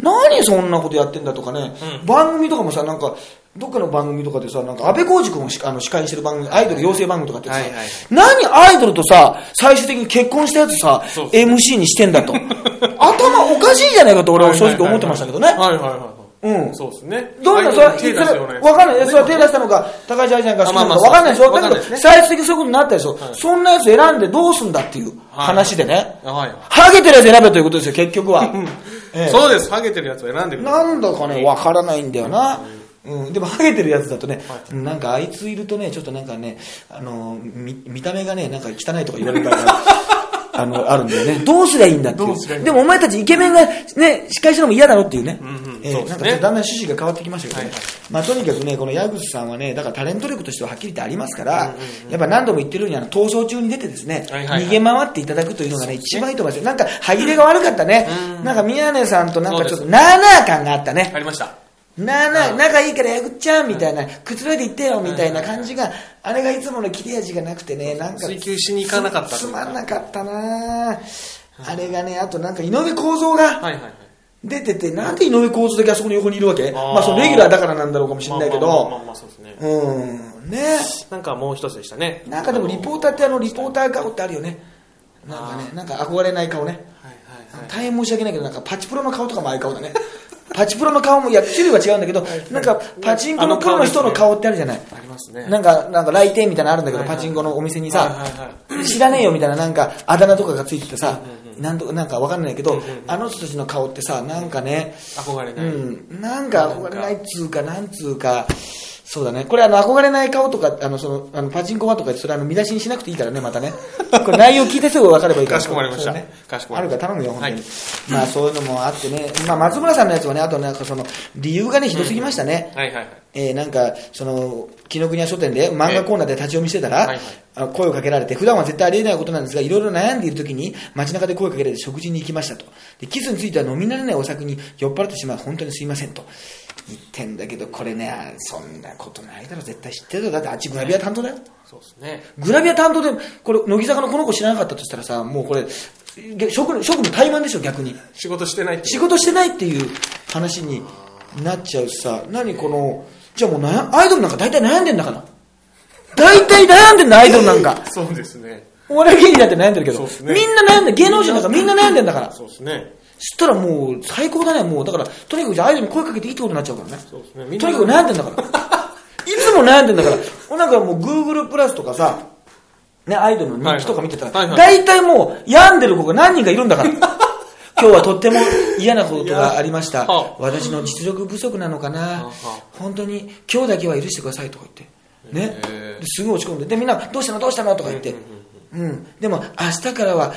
Speaker 1: 何そんなことやってんだとかね、番組とかもさ、なんか、どっかの番組とかでさ、なんか安倍浩二君をしあの司会してる番組、アイドル養成番組とかってさ、何アイドルとさ、最終的に結婚したやつさ MC にしてんだと。頭おかしいじゃないかと俺は正直思ってましたけどね。
Speaker 2: はいはいはいはい。
Speaker 1: うん
Speaker 2: そうですね。
Speaker 1: どんな、それは、
Speaker 2: 手出すようなやつ
Speaker 1: わかんない。それは手出したのか、高橋愛ちゃんが好きなのか、わかんないですよ。だけど最終的にそういうことになったでしょ。そんなやつ選んでどうすんだっていう話でね。
Speaker 2: はい。
Speaker 1: ハゲてるやつ選べということですよ、結局は。ええ
Speaker 2: そうです。ハゲてるやつを選んでく。
Speaker 1: なんだかね、わからないんだよな。うん、でも、ハゲてるやつだとね、なんかあいついるとね、ちょっとなんかね、あの、見見た目がね、なんか汚いとか言われる場合が、あの、あるんだよね。どうすりゃいいんだっていう。
Speaker 2: どうすりゃいいんだ
Speaker 1: でもお前たちイケメンがね、司会してるのも嫌だろっていうね。
Speaker 2: んうん
Speaker 1: ええ
Speaker 2: そうですね
Speaker 1: なんかちょっとだんだん趣旨が変わってきましたけどね。
Speaker 2: はいはい
Speaker 1: まあとにかくね、この矢口さんはね、だからタレント力としてははっきり言ってありますから、やっぱ何度も言ってるように、あの、逃走中に出てですね、
Speaker 2: はいはいはい
Speaker 1: 逃げ回っていただくというのがね、一番いいと思いますよ。なんか、歯切れが悪かったね。なんか宮根さんとなんかちょっと、なーなー感があったね。
Speaker 2: ありました。
Speaker 1: なあなあ、仲いいからやぐっちゃんみたいな、くつろいで行ってよみたいな感じが、あれがいつもの切れ味がなくてね、なんか。
Speaker 2: 追求しに行かなかった
Speaker 1: つつまんなかったなあれがね、あとなんか井上公造が。出てて、なんで井上公造だけあそこの横にいるわけ？まあそのレギュラーだからなんだろうかもしれないけど、
Speaker 2: まあまあそうですね。
Speaker 1: うん、ね
Speaker 2: なんかもう一つでしたね。
Speaker 1: なんかでもリポーターってあのリポーター顔ってあるよね。なんかね、なんか憧れない顔ね。
Speaker 2: はいはいはい。
Speaker 1: 大変申し訳ないけど、なんかパチプロの顔とかもああいう顔だね。パチプロの顔も、いや、種類は違うんだけど、なんかパチンコのプロの人の顔ってあるじゃない。
Speaker 2: ありますね。
Speaker 1: なんか、なんか来店みたいなのあるんだけど、パチンコのお店にさ知らねえよみたいななんか、あだ名とかがついててさ、なんとか、なんかわかんないけど、あの人たちの顔ってさ、なんかね、う
Speaker 2: 憧れない。
Speaker 1: ん、なんか憧れないっつうか、なんつうか、そうだね。これあの、憧れない顔とか、あの、その、あの、パチンコマとか、それあの、見出しにしなくていいからね、またね。これ内容聞いてすぐ分かればいいから。
Speaker 2: かしこまりました
Speaker 1: ね
Speaker 2: かしこまりました
Speaker 1: あるから頼むよ、本当に。
Speaker 2: はい
Speaker 1: まあ、そういうのもあってね。まあ、松村さんのやつはね、あとなんかその、理由がね、ひどすぎましたね。
Speaker 2: はいはいはい。
Speaker 1: えーなんか、その、紀ノ国屋書店で漫画コーナーで立ち読みしてたら、あ声をかけられて、普段は絶対ありえないことなんですが、いろいろ悩んでいる時に街中で声をかけられて食事に行きましたと。で、キスについては飲み慣れないお酒に酔っ払ってしまう、本当にすいませんと。言ってんだけど、これね、そんなことないだろ、絶対知ってるだってあっちグラビア担当だよ。
Speaker 2: そうですね。
Speaker 1: グラビア担当で、これ、乃木坂のこの子知らなかったとしたらさ、もうこれ、げ職務、怠慢でしょ、逆に。
Speaker 2: 仕事してない
Speaker 1: 仕事してないっていう話になっちゃうしさ、何この、じゃあもう悩アイドルなんか大体悩んでんだから。大体悩んでんだ、アイドルなんか。
Speaker 2: そうですね。
Speaker 1: お笑い芸人だって悩んでるけど、
Speaker 2: ね
Speaker 1: みんな悩んで、芸能人なんかみんな悩んでんだから。
Speaker 2: そうですね。
Speaker 1: そしたらもう最高だね、もう。だから、とにかくじゃあアイドルに声かけていいってことになっちゃうからね。
Speaker 2: そうですね。
Speaker 1: とにかく悩んでんだから。いつも悩んでんだから。なんかもう Google プラスとかさ、ね、アイドルの人気とか見てたら、
Speaker 2: はいはい
Speaker 1: 大体もう病んでる子が何人かいるんだから。今日はとっても嫌なことがありました。私の実力不足なのかな
Speaker 2: は。
Speaker 1: 本当に今日だけは許してくださいとか言って。ねすごい落ち込んで。で、みんなどうしたの？どうしたの？とか言って。うん。でも明日からは、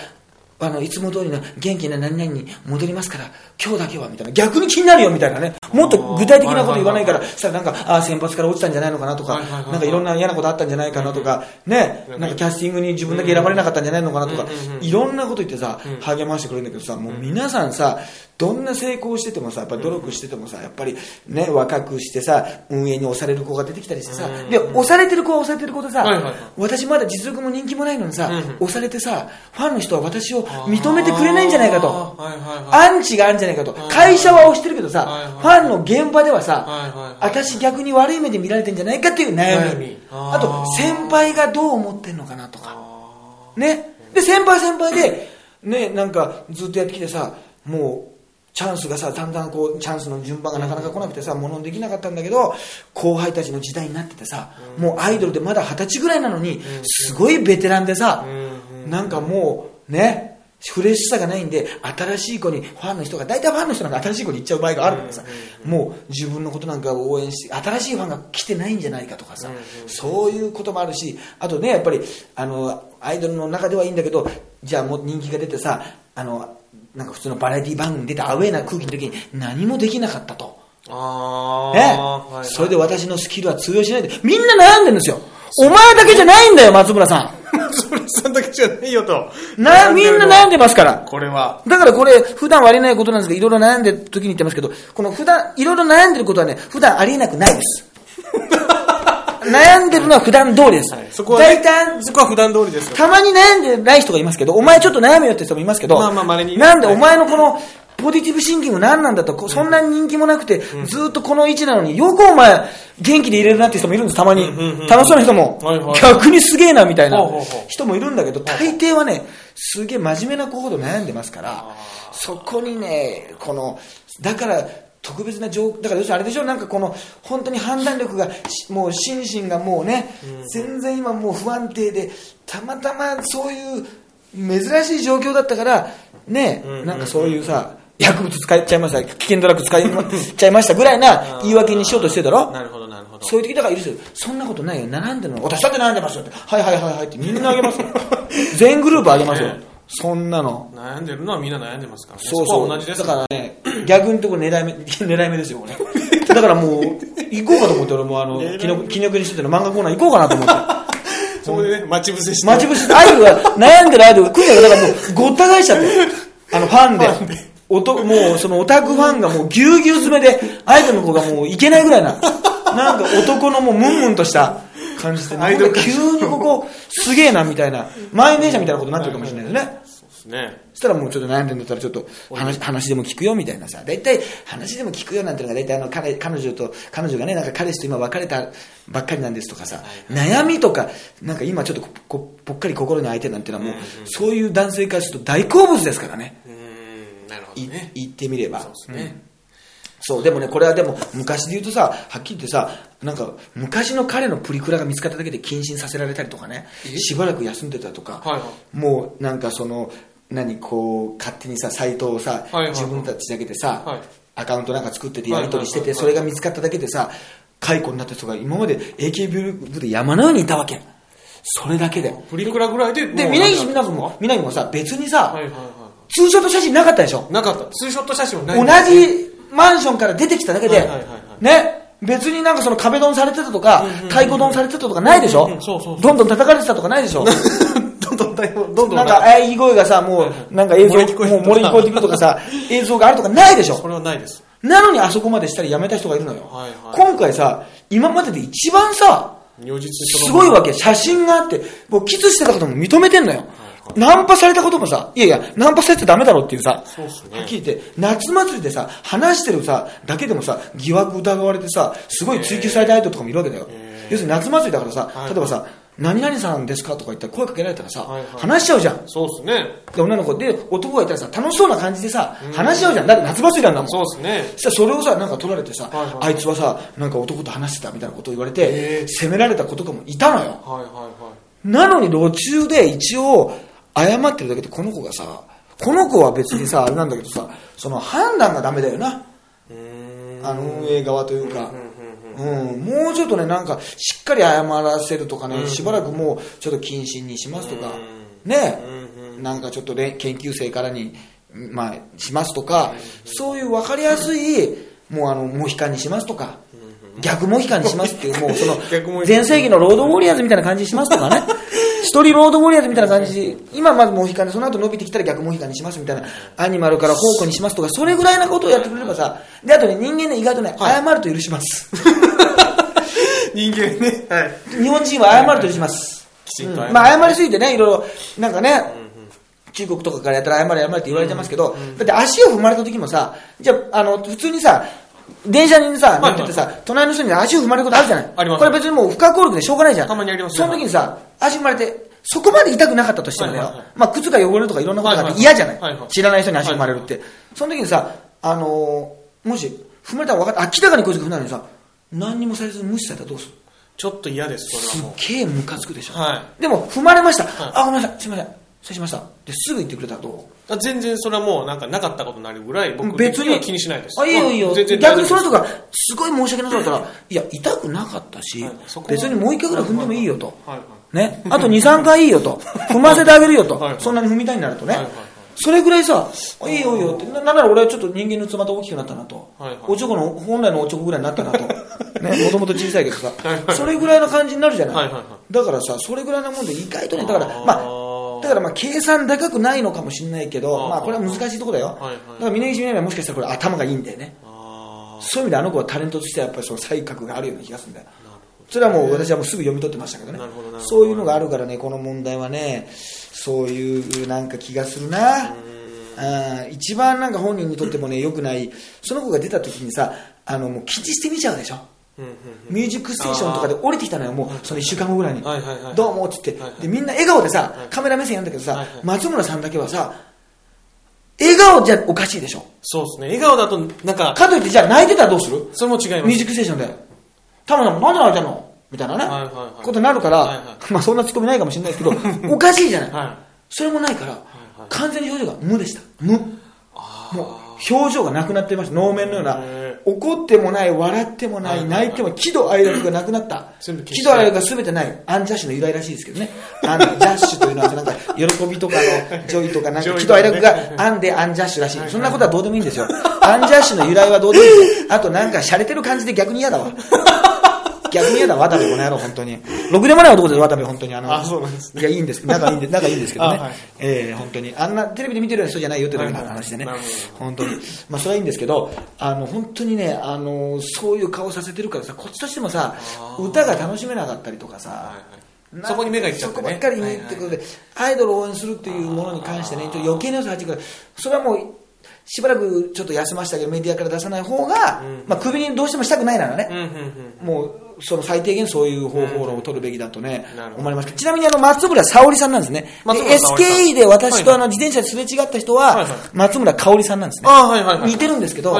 Speaker 1: あの、いつも通りの元気な何々に戻りますから、今日だけは、みたいな。逆に気になるよ、みたいなね。もっと具体的なこと言わないから、そしたらなんか、ああ、先発から落ちたんじゃないのかなとか、なんかいろんな嫌なことあったんじゃないかなとか、ね、なんかキャスティングに自分だけ選ばれなかったんじゃないのかなとかいろんなこと言ってさ、励ましてくれるんだけどさ、もう皆さんさ、どんな成功しててもさ、やっぱり努力しててもさ、やっぱりね、若くしてさ、運営に押される子が出てきたりしてさ、で、押されてる子は押されてる子でさ私まだ実力も人気もないのにさ押されてさ、ファンの人は私を認めてくれないんじゃないかと。アンチがあるんじゃないかと
Speaker 2: はい。
Speaker 1: 会社は押してるけどさファンの現場ではさ私逆に悪い目で見られてんじゃないかっていう悩み。
Speaker 2: あ
Speaker 1: と、先輩がどう思ってんのかなとか。
Speaker 2: あ
Speaker 1: ね。で、先輩先輩で、ね、なんかずっとやってきてさ、もう、チャンスがさ、だんだんこう、チャンスの順番がなかなか来なくてさ、物できなかったんだけど、後輩たちの時代になっててさ、もうアイドルでまだ二十歳ぐらいなのに、すごいベテランでさ、
Speaker 2: うん
Speaker 1: なんかもう、ね、フレッシュさがないんで、新しい子に、ファンの人が、大体ファンの人なんか新しい子に行っちゃう場合があるからさ、もう自分のことなんかを応援して、新しいファンが来てないんじゃないかとかさ、そういうこともあるし、あとね、やっぱり、あの、アイドルの中ではいいんだけど、じゃあもう人気が出てさ、あの、なんか普通のバラエティ番組に出てアウェーな空気の時に何もできなかったと。
Speaker 2: あー。
Speaker 1: ね、
Speaker 2: はいはい
Speaker 1: それで私のスキルは通用しないで、みんな悩んでるんですよ。お前だけじゃないんだよ、松村さ
Speaker 2: それ さんだけじゃないよと。
Speaker 1: ん。な、みんな悩んでますから。
Speaker 2: これは。
Speaker 1: だからこれ、普段はありえないことなんですが、いろいろ悩んでる時に言ってますけど、この普段、いろいろ悩んでることはね、普段ありえなくないです。悩んでるのは普段通りです。
Speaker 2: そこはね
Speaker 1: 大体、
Speaker 2: そこは普段通りですよ。
Speaker 1: たまに悩んでない人がいますけど、お前ちょっと悩めよって人もいますけど、
Speaker 2: まあまあ稀に。
Speaker 1: なんでお前のこの、ポジティブシンキング何なんだと、こそんなに人気もなくて、ずっとこの位置なのに、よくお前、元気でいれるなって人もいるんです、たまに。楽しそうな人も。
Speaker 2: はいはい、
Speaker 1: 逆にすげえなみたいな人もいるんだけど、大抵はね、すげえ真面目な子ほど悩んでますから、そこにね、この、だから、特別な状だから要するにあれでしょ？なんかこの本当に判断力がしもう心身がもうね、全然今もう不安定でたまたまそういう珍しい状況だったからね、
Speaker 2: うん
Speaker 1: なんかそういうさ薬物使っちゃいました危険ドラッグ使いちゃいましたぐらいな言い訳にしようとしてるだろ？
Speaker 2: なるほど、なるほど。
Speaker 1: そういう時だから許せる。そんなことないよ。並んでるの。私だって悩んでますよって。はいはいはいはいってみんなあげますよ。全グループあげますよ
Speaker 2: ね。
Speaker 1: そんなの。
Speaker 2: 悩んでるのはみんな悩んでますからね。
Speaker 1: そうそう。
Speaker 2: 同じです
Speaker 1: だからね、逆にところ狙い目、狙い目ですよ、これ。だからもう、行こうかと思って、俺もあの、気の気の国してての漫画コーナー行こうかなと思って。
Speaker 2: そこでね、待ち伏せして。
Speaker 1: 待ち伏せ、アイドルが、悩んでるアイドルが来るんだから、だからもう、ごった返しちゃって。あの、ファンで。おと、もう、そのオタクファンがもうぎゅうぎゅう詰めで、アイドルの子がもういけないぐらいな。なんか男のもうムンムンとした感じで、
Speaker 2: アイドル
Speaker 1: なんか急にここ、すげえな、みたいな。満員電車みたいなことになってるかもしれないですね。
Speaker 2: そうですね。
Speaker 1: そしたらもうちょっと悩んでるんだったらちょっと話話でも聞くよみたいなさ。大体話でも聞くよなんていうのが大体あの彼彼女と、彼女がね、なんか彼氏と今別れたばっかりなんですとかさ、悩みとか、なんか今ちょっとここぽっかり心に空いてるなんていうのはもう、そういう男性からすると大好物ですからね。
Speaker 2: うーん、なるほど
Speaker 1: い
Speaker 2: ね。
Speaker 1: 言ってみれば。
Speaker 2: そうですね。
Speaker 1: そう、でもね、これはでも、昔で言うとさ、はっきり言ってさ、なんか、昔の彼のプリクラが見つかっただけで謹慎させられたりとかね、しばらく休んでたとか、
Speaker 2: はいはい
Speaker 1: もう、なんかその、何、こう、勝手にさ、サイトをさ、
Speaker 2: はいはい
Speaker 1: 自分たちだけでさ、
Speaker 2: はい
Speaker 1: アカウントなんか作っててやり取りしてて、
Speaker 2: はいはいはい
Speaker 1: それが見つかっただけでさ、解雇になった人が今まで AKB 部で山のようにいたわけ。それだけで。
Speaker 2: プリクラぐらいで、
Speaker 1: で、
Speaker 2: もう
Speaker 1: みなも、みなぎもさ、別にさ、
Speaker 2: はいはいは
Speaker 1: ツーショット写真なかったでしょ
Speaker 2: い。なかった。ツーショット写真はない
Speaker 1: 同。じマンションから出てきただけで、
Speaker 2: はいはいはいはい。
Speaker 1: ね、別になんかその壁ドンされてたとか、太鼓ドンされてたとかないでしょ？どんどん叩かれてたとかないでしょ？
Speaker 2: どんどんどんどん
Speaker 1: なんか、あい声がさ、もう、なんか映像、もう漏れ聞こえてくるとかさ、映像があるとかないでしょ？
Speaker 2: それはないです。
Speaker 1: なのにあそこまでしたらやめた人がいるのよ。
Speaker 2: はいはい。
Speaker 1: 今回さ、今までで一番さ、すごいわけ。写真があって、もうキスしてたことも認めてんのよ。ナンパされたこともさ、いやいや、ナンパされちゃダメだろっていうさ、
Speaker 2: そうっすね。
Speaker 1: はっきり言って、夏祭りでさ、話してるさ、だけでもさ、疑惑疑われてさ、すごい追求されたアイドルとかもいるわけだよ。要するに夏祭りだからさ、
Speaker 2: はい
Speaker 1: 例えばさ、何々さんですかとか言ったら声かけられたらさ、
Speaker 2: はいはい。
Speaker 1: 話しちゃうじゃん。
Speaker 2: そうですね。
Speaker 1: で女の子で男がいたらさ楽しそうな感じでさ話し合うじゃん。だって夏祭りなんだもん。
Speaker 2: そうですね。
Speaker 1: そしたらそれをさなんか取られてさ、
Speaker 2: はいはい。
Speaker 1: あいつはさなんか男と話してたみたいなことを言われ
Speaker 2: へ
Speaker 1: て責められた子とかもいたのよ。
Speaker 2: はいはいはい。
Speaker 1: なのに路中で一応謝ってるだけでこの子がさこの子は別にさあれなんだけどさその判断がダメだよな。あの運営側というか。
Speaker 2: うん
Speaker 1: もうちょっとね、なんか、しっかり謝らせるとかね、しばらくもう、ちょっと謹慎にしますとか、ね、なんかちょっとね、研究生からに、まあ、しますとか、そういう分かりやすい、もうあの、モヒカンにしますとか、逆モヒカンにしますっていう、もうその
Speaker 2: 逆モヒカン、
Speaker 1: 全盛期のロードウォリアーズみたいな感じにしますとかね、一人ロードウォリアーズみたいな感じ、今まずモヒカンで、その後伸びてきたら逆モヒカンにしますみたいな、アニマルからフォークにしますとか、それぐらいなことをやってくれればさ、で、あとね、人間ね、意外とね、謝ると許します。
Speaker 2: 人間ね。はい。
Speaker 1: 日本人は謝ると許します。
Speaker 2: きちんと謝る
Speaker 1: うんまあ謝りすぎてね、いろいろ、なんかね、中国とかからやったら謝れ謝れって言われてますけど、だって足を踏まれた時もさ、じゃあ、あの、普通にさ、電車にさ、乗っててさ、隣の人に足を踏まれることあるじゃない。
Speaker 2: あります
Speaker 1: これ別にもう不可抗力でしょうがないじゃん。
Speaker 2: たまにありますね
Speaker 1: その時にさ、足踏まれて、そこまで痛くなかったとしてもだよ。
Speaker 2: はいはいはい
Speaker 1: まあ靴が汚れるとかいろんなことがあって嫌じゃない,、
Speaker 2: はいはい
Speaker 1: 知らない人に足踏まれるって。その時にさ、あのーもし踏まれたら分かった、明らかにこいつが踏んだのにさ、何にもされずに無視されたらどうする？
Speaker 2: ちょっと嫌です、そ
Speaker 1: すっ
Speaker 2: れはも
Speaker 1: げえムカつくでしょ。
Speaker 2: は
Speaker 1: でも、踏まれました。
Speaker 2: い
Speaker 1: あ、ごめんなさい、すいません。失礼しました。で、すぐ言ってくれたらどう
Speaker 2: う。全然それはもうなんかなかったことになるぐらい、僕
Speaker 1: 別に
Speaker 2: 的は気にしないです。
Speaker 1: あ、いいよいいよ。逆にその
Speaker 2: 人
Speaker 1: 人が、すごい申し訳なさかったら、いや、痛くなかったし
Speaker 2: はい
Speaker 1: 別にもう一回ぐらい踏んでもいいよと。
Speaker 2: はいはい。
Speaker 1: ね。あと2、3回いいよと。踏ませてあげるよと
Speaker 2: はいはい。
Speaker 1: そんなに踏みたいになるとね
Speaker 2: はいはいはい。
Speaker 1: それぐらいさ、あいいよいいよって。ななんなら俺はちょっと人間のつまた大きくなったなと
Speaker 2: はいはい。
Speaker 1: おちょこの、本来のおちょこぐらいになったなと。ね。もともと小さいけどさそれぐらいの感じになるじゃない。
Speaker 2: はいはいはい
Speaker 1: だからさ、それぐらいのもんで意外とね、だから、まあ、だからまあ計算高くないのかもしれないけど、まあこれは難しいところだよ。
Speaker 2: はいはい
Speaker 1: だから峯岸みなみはもしかしたらこれ頭がいいんだよね。
Speaker 2: あ
Speaker 1: そういう意味であの子はタレントとしてはやっぱりその才覚があるような気がするんだよ。それはもう私はもうすぐ読み取ってましたけどねそういうのがあるからね、この問題はね、そういうなんか気がするな。うん一番なんか本人にとってもね、良くない、その子が出た時にさ、あのもう気にしてみちゃうでしょ。ミュージックステーションとかで降りてきたのよ、もうその1週間後ぐらいに。どうもっつって、で。みんな笑顔でさ、カメラ目線やんだけどさ、松村さんだけはさ、笑顔じゃおかしいでしょ。
Speaker 2: そうですね。笑顔だと、なんか、
Speaker 1: かといって、じゃあ泣いてたらどうする？
Speaker 2: それも違います。
Speaker 1: ミュージックステーションで。タモさんもなんで泣いてんのみたいなね、ことになるから、まあそんなツッコミないかもしれないですけど、おかしいじゃない。
Speaker 2: は
Speaker 1: それもないから、
Speaker 2: はい
Speaker 1: 完全に表情が無でした。無。もう、表情がなくなってました。能面のような
Speaker 2: へ。
Speaker 1: 怒ってもない、笑ってもない、泣いても、喜怒哀楽がなくなった。喜怒哀楽が全てない。アンジャッシュの由来らしいですけどね。アンジャッシュというのは、なんか、喜びとかの、 joy とか、なんか、喜怒哀楽が アンでアンジャッシュらしい。そんなことはどうでもいいんですよ。アンジャッシュの由来はどうでもいいんですよ。あとなんか、洒落てる感じで逆に嫌だわ。逆に嫌だ、渡部この野郎、本当に。ろくでもない男です、渡部、本当に。あの、
Speaker 2: あそうなんです
Speaker 1: いや、いいんです。仲いいんで、仲いいんですけどね。
Speaker 2: あはい
Speaker 1: ええ本当に。あんな、テレビで見てる人じゃないよってだけの話でね
Speaker 2: はいはいなるほ。
Speaker 1: 本当に。まあ、それはいいんですけど、あの、本当にね、あの、そういう顔させてるからさ、こっちとしてもさ、歌が楽しめなかったりとかさ、
Speaker 2: いはいそこに目がいっちゃってね
Speaker 1: そこばっかりにってことで、アイドルを応援するっていうものに関してね、ちょっと余計な要素入ってくる。それはもう、しばらくちょっと休ませてあげるメディアから出さない方が、まあ、首にどうしてもしたくないならね、
Speaker 2: うんうんうん。
Speaker 1: もう、その最低限そういう方法論を取るべきだとね、思いますちなみにあの、松村沙織さんなんですね。SKE で私と
Speaker 2: はい
Speaker 1: あの、自転車ですれ違った人は松村香織さんなんですね。似てるんですけど、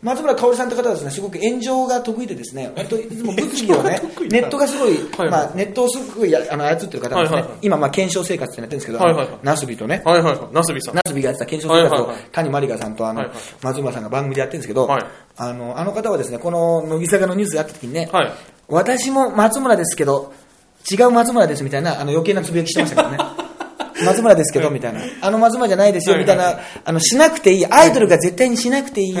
Speaker 1: 松村香織さんって方はですね、すごく炎上が得意でですね、本当いつも物議をねネットがすごい、
Speaker 2: はい
Speaker 1: まあ、ネットをすごいやあの操ってる方なんですね。今、まあ、検証生活ってやってるんですけど、ナスビとね。
Speaker 2: ナスビさん。
Speaker 1: ナスビがやってた検証生活を谷まりかさんとあの、松村さんが番組でやってるんですけど、
Speaker 2: はい
Speaker 1: あの、あの方はですね、この乃木坂のニュースであった時にね、
Speaker 2: はい。
Speaker 1: 私も松村ですけど、違う松村ですみたいな、あの余計なつぶやきしてましたけどね。松村ですけど、みたいな。あの松村じゃないですよ、みたい
Speaker 2: はい
Speaker 1: な、あの、しなくていい、アイドルが絶対にしなくていい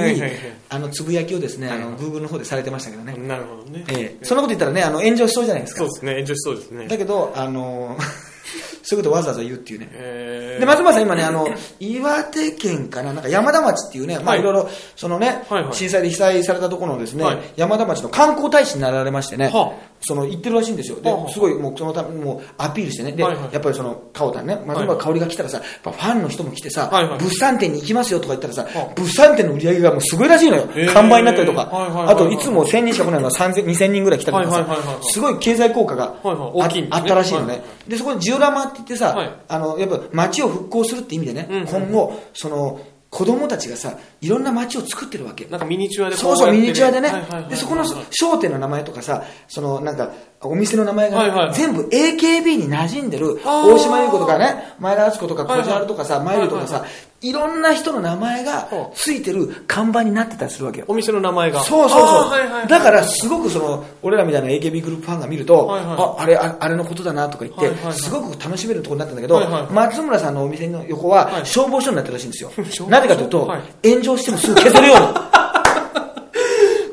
Speaker 1: あの、つぶやきをですね、あ
Speaker 2: はい。
Speaker 1: の、Google の方でされてましたけどね。
Speaker 2: なるほどね。
Speaker 1: ええ。そんなこと言ったらね、あの、炎上しそうじゃないですか。
Speaker 2: そう。ですね、炎上しそうですね。
Speaker 1: だけど、あの、そういうことわざわざ言うっていうね。
Speaker 2: えー。
Speaker 1: で、松村さん今ね、あの、岩手県かな、なんか山田町っていうね、まあ
Speaker 2: はい
Speaker 1: いろいろ、そのね、
Speaker 2: はいはい。
Speaker 1: 震災で被災されたところのですね、
Speaker 2: はい。
Speaker 1: 山田町の観光大使になられましてね、
Speaker 2: は
Speaker 1: その、行ってるらしいんですよ。ですごいもうそのため、もうアピールしてね、で、
Speaker 2: はいはい。
Speaker 1: やっぱりその、顔だね、松村香織が来たらさ、ファンの人も来てさ、
Speaker 2: はいはい。
Speaker 1: 物産展に行きますよとか言ったらさ、
Speaker 2: はあ
Speaker 1: 物産展の売り上げがもうすごいらしいのよ。完売になったりとか、
Speaker 2: はいはいはいはい。
Speaker 1: あといつも1000人しか来ないのが3000、2000人ぐらい来たりとかさ、
Speaker 2: はいはいはいはい
Speaker 1: すごい経済効果が
Speaker 2: はいはい。ね。
Speaker 1: あったらしいのね。
Speaker 2: はいはい。
Speaker 1: で、そこにジオラマって言ってさ、
Speaker 2: はい。
Speaker 1: あの、やっぱ街を復興するって意味でね、
Speaker 2: うんうんうん。
Speaker 1: 今後、その、子供たちがさ、いろんな街を作ってるわけ。
Speaker 2: なんかミニチュアでこ
Speaker 1: そうそう、ミニチュアでね。で、そこの商店の名前とかさ、その、なんか、お店の名前がね、
Speaker 2: はいはい。
Speaker 1: 全部 AKB に馴染んでる、大島優子とかね、前田敦子とか、
Speaker 2: はいはい。
Speaker 1: 小ジャルとかさ、マイルとか
Speaker 2: はい
Speaker 1: さ、いろんな人の名前が
Speaker 2: は
Speaker 1: ついてる看板になってたりするわけよ。
Speaker 2: お店の名前が。
Speaker 1: そうそうそう。
Speaker 2: はいはいはい
Speaker 1: だから、すごくその、俺らみたいな AKB グループファンが見ると、
Speaker 2: はいはい。
Speaker 1: あ、あれ、ああれのことだなとか言って、
Speaker 2: はいはいはい。
Speaker 1: すごく楽しめるところになったんだけど、
Speaker 2: はいはいはい。
Speaker 1: 松村さんのお店の横は
Speaker 2: はい。
Speaker 1: 消防署になってるらしいんですよ。
Speaker 2: 消。防署？
Speaker 1: なぜかというと、
Speaker 2: はい。
Speaker 1: 炎上してもすぐ消せるように。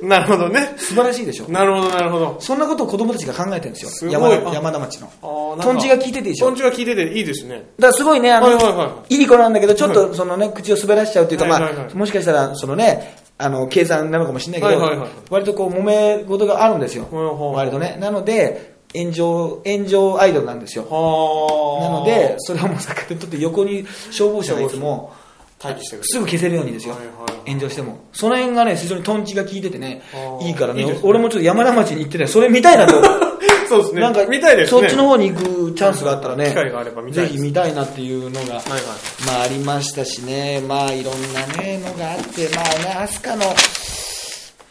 Speaker 2: なるほどね。
Speaker 1: 素晴らしいでしょ。
Speaker 2: なるほど、なるほど。
Speaker 1: そんなことを子供たちが考えてるんですよ。
Speaker 2: すごい
Speaker 1: 山
Speaker 2: あ
Speaker 1: 山田町の。
Speaker 2: あーなんか
Speaker 1: トンチが効いてていいでしょ。
Speaker 2: トンチが聞いてていいですね。
Speaker 1: だからすごいね、あの、
Speaker 2: はいはいはい
Speaker 1: い子なんだけど、ちょっとそのね、口を滑らしちゃうっていうか、まあ、もしかしたら、そのね、あの、計算なのかもしれないけど、
Speaker 2: はいはいはい
Speaker 1: 割とこう、揉め事があるんですよ。
Speaker 2: はいはい
Speaker 1: 割とね。なので、炎上、炎上アイドルなんですよ。
Speaker 2: はあ。
Speaker 1: なので、、それはもう逆手にとって横に消防車がいつも、
Speaker 2: 待機して
Speaker 1: すぐ消せるようにですよ
Speaker 2: はいはいはい。
Speaker 1: 炎上しても。その辺がね、非常にトンチが効いててねいいからね
Speaker 2: いいね
Speaker 1: 俺もちょっと山田町に行ってね、それ見たいなと。
Speaker 2: そうですね。
Speaker 1: なんか、
Speaker 2: 見たいですね。
Speaker 1: そっちの方に行くチャンスがあったらね、
Speaker 2: 機会があれば見たい
Speaker 1: ぜひ見たいなっていうのが、
Speaker 2: はいはい。
Speaker 1: まあありましたしね、まあいろんなね、のがあって、まあね、アスカの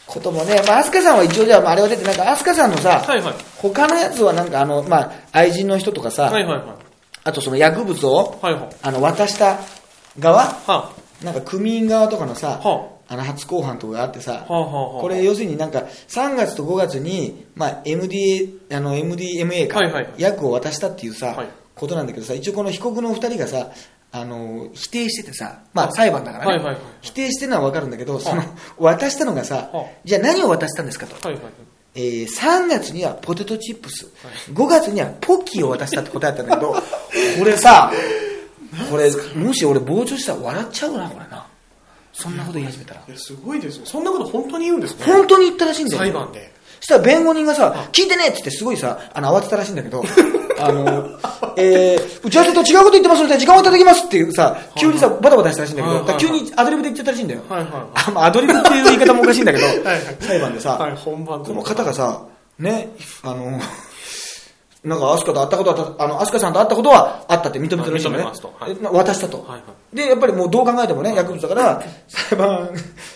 Speaker 1: こともね、まあアスカさんは一応じゃあ、あれは出て、なんかアスカさんのさ、
Speaker 2: はいはい。
Speaker 1: 他のやつはなんかあの、まあ愛人の人とかさ、
Speaker 2: はいはいはい。
Speaker 1: あとその薬物を、
Speaker 2: はいはい。
Speaker 1: あの、渡した側？
Speaker 2: は
Speaker 1: なんか組員側とかのさ、
Speaker 2: は
Speaker 1: あ。の初公判とかがあってさ。これ要するになんか3月と5月に、まあ、MDA、あの MDMA か、薬を渡したっていうさ、
Speaker 2: はい。
Speaker 1: ことなんだけどさ、一応この被告の2人がさ、あの、否定しててさ、まあ裁判だからね、否定してるのはわかるんだけど、その、渡したのがさ
Speaker 2: は、
Speaker 1: じゃあ何を渡したんですかと。えー3月にはポテトチップス、5月にはポッキーを渡したって答えたんだけど、これさ、これ、もし俺傍聴したら笑っちゃうな、これな。そんなこと言い始めたら。
Speaker 2: いや、すごいですね。そんなこと本当に言うんですね。
Speaker 1: 本当に言ったらしいんだよ。
Speaker 2: 裁判で。
Speaker 1: そしたら弁護人がさ、聞いてねえって言ってすごいさ、あの、慌てたらしいんだけど、あの、えー、打ち合わせと違うこと言ってますので、時間をいただきますっていうさ、急にさ、バタバタしたらしいんだけど、急にアドリブで言っちゃったらしいんだよ。
Speaker 2: はいはい
Speaker 1: あまあ、アドリブっていう言い方もおかしいんだけど、
Speaker 2: はいはい
Speaker 1: 裁判でさ、
Speaker 2: はい、本番
Speaker 1: この方がさ、ね、あの、なんか、アスカと会ったことはた、あの、アスカさんと会ったことはあったって認めてるらしいのね。渡したと。
Speaker 2: はい。は
Speaker 1: で、やっぱりもうどう考えてもね、薬物だから、裁判、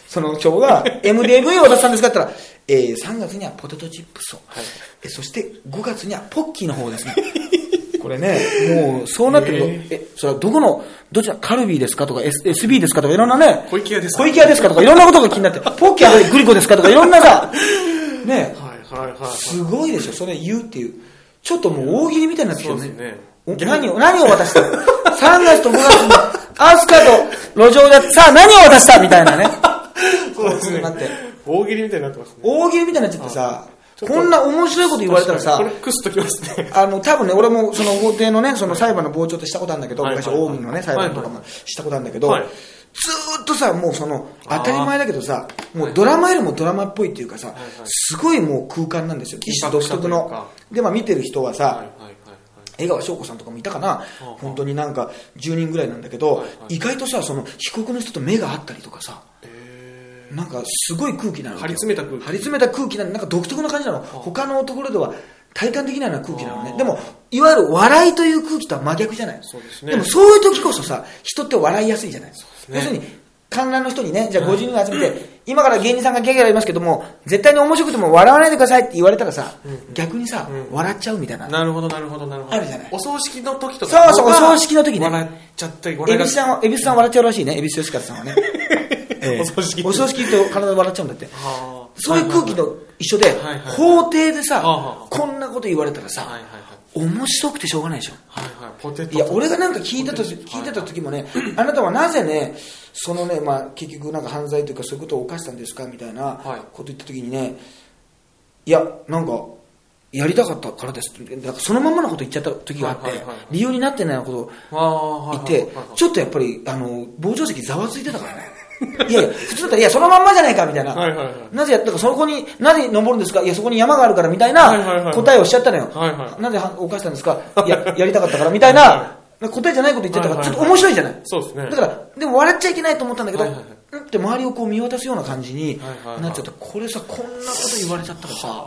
Speaker 1: その長が MDMA を渡したんですかって言ったら、えー、3月にはポテトチップスを、
Speaker 2: はい。
Speaker 1: えそして5月にはポッキーの方ですね。これね、もう、そうなってると、
Speaker 2: へ
Speaker 1: え、それはどこの、どちら、カルビーですかとか、S、SB ですかとか、いろんなね、
Speaker 2: 小池屋ですか？
Speaker 1: 小池屋ですかとか、いろんなことが気になって、ポッキーはグリコですかとか、いろんなさ、ね、
Speaker 2: はいはいはい。
Speaker 1: すごいでしょ、それ言うっていう。ちょっともう大喜利みたいになってきてるね。何を、何を渡した ?3 月と5月に、アスカと路上で、さあ何を渡した？みたいなね。
Speaker 2: そうですね
Speaker 1: なって。
Speaker 2: 大喜利みたいになってますね。
Speaker 1: 大喜利みたいになっちゃってさ、こんな面白いこと言われたらさ
Speaker 2: こ、れ、クスときますね。
Speaker 1: あの、多分ね、俺もその法廷のね、その裁判の傍聴ってしたことあるんだけど、
Speaker 2: はい
Speaker 1: 昔、オウムのね、裁判とかもしたことあるんだけど、
Speaker 2: はい
Speaker 1: ずーっとさ、もうその、当たり前だけどさ、もうドラマよりもドラマっぽいっていうかさ
Speaker 2: はい、
Speaker 1: すごいもう空間なんですよ。一種独特の。
Speaker 2: か。
Speaker 1: で、まあ見てる人はさ、
Speaker 2: はいはいはいはい。
Speaker 1: 江川翔子さんとかもいたかな、
Speaker 2: あ。
Speaker 1: 本当になんか10人ぐらいなんだけど、
Speaker 2: はいはい
Speaker 1: 意外とさ、その被告の人と目が合ったりとかさ、
Speaker 2: え
Speaker 1: なんかすごい空気なのよ。
Speaker 2: 張り詰めた空気。
Speaker 1: 張り詰めた空気なの。なんか独特な感じなの。他のところでは体感できないような空気なのね。でも、いわゆる笑いという空気とは真逆じゃない。
Speaker 2: ですね。
Speaker 1: でもそういう時こそさ、人って笑いやすいじゃない。
Speaker 2: すね。
Speaker 1: 要するに、観覧の人にね、じゃあ50人集めて、今から芸人さんがギャグやりますけども、絶対に面白くても笑わないでくださいって言われたらさ、逆にさ、
Speaker 2: うん
Speaker 1: 笑っちゃうみたいな。
Speaker 2: なるほどなるほどなるほど。
Speaker 1: あるじゃない。
Speaker 2: お葬式の時とか。
Speaker 1: そうそう、お葬式の時ね。
Speaker 2: 笑っちゃったり、
Speaker 1: エ
Speaker 2: 笑いが。
Speaker 1: ビスさんは、エビスさん笑っちゃうらしいね、エビス吉川さんはね。ええ。
Speaker 2: お葬式
Speaker 1: お葬式と体笑っちゃうんだって。
Speaker 2: はあ。
Speaker 1: そういう空気と一緒で
Speaker 2: はいはい、
Speaker 1: 法廷でさこんなこと言われたらさ
Speaker 2: はいはいはい、
Speaker 1: 面白くてしょうがないでしょ。
Speaker 2: はいはい。ポテト。
Speaker 1: いや、俺がなんか聞いたと、聞いてた時もね、あなたはなぜね、そのね、まあ、結局なんか犯罪というかそういうことを犯したんですかみたいな
Speaker 2: はい
Speaker 1: こと言った時にね、いや、なんか、やりたかったからですって。なんかそのまんまのこと言っちゃった時があって
Speaker 2: はいはいはいはい、
Speaker 1: 理由になってないようなこと
Speaker 2: ああ、はい
Speaker 1: いて
Speaker 2: はいはいはい、
Speaker 1: ちょっとやっぱり、あの、傍聴席ざわついてたからね。いやいや、普通だったら、いや、そのまんまじゃないか、みたいな。
Speaker 2: はいはいはい。
Speaker 1: なぜやったか、そこに、なぜ登るんですか？いや、そこに山があるから、みたい
Speaker 2: はいはいは
Speaker 1: ない。答えをしちゃったのよ。
Speaker 2: はいはい。
Speaker 1: なぜ犯したんですか？いや、やりたかったから、みたいな、答えじゃないこと言っちゃったから、ちょっと面白いじゃない。
Speaker 2: そうですね。
Speaker 1: だから、でも笑っちゃいけないと思ったんだけど、
Speaker 2: はいはいはい。
Speaker 1: うんって周りをこう見渡すような感じに
Speaker 2: はいはいはい。
Speaker 1: なっちゃった。これさ、こんなこと言われちゃったからさ、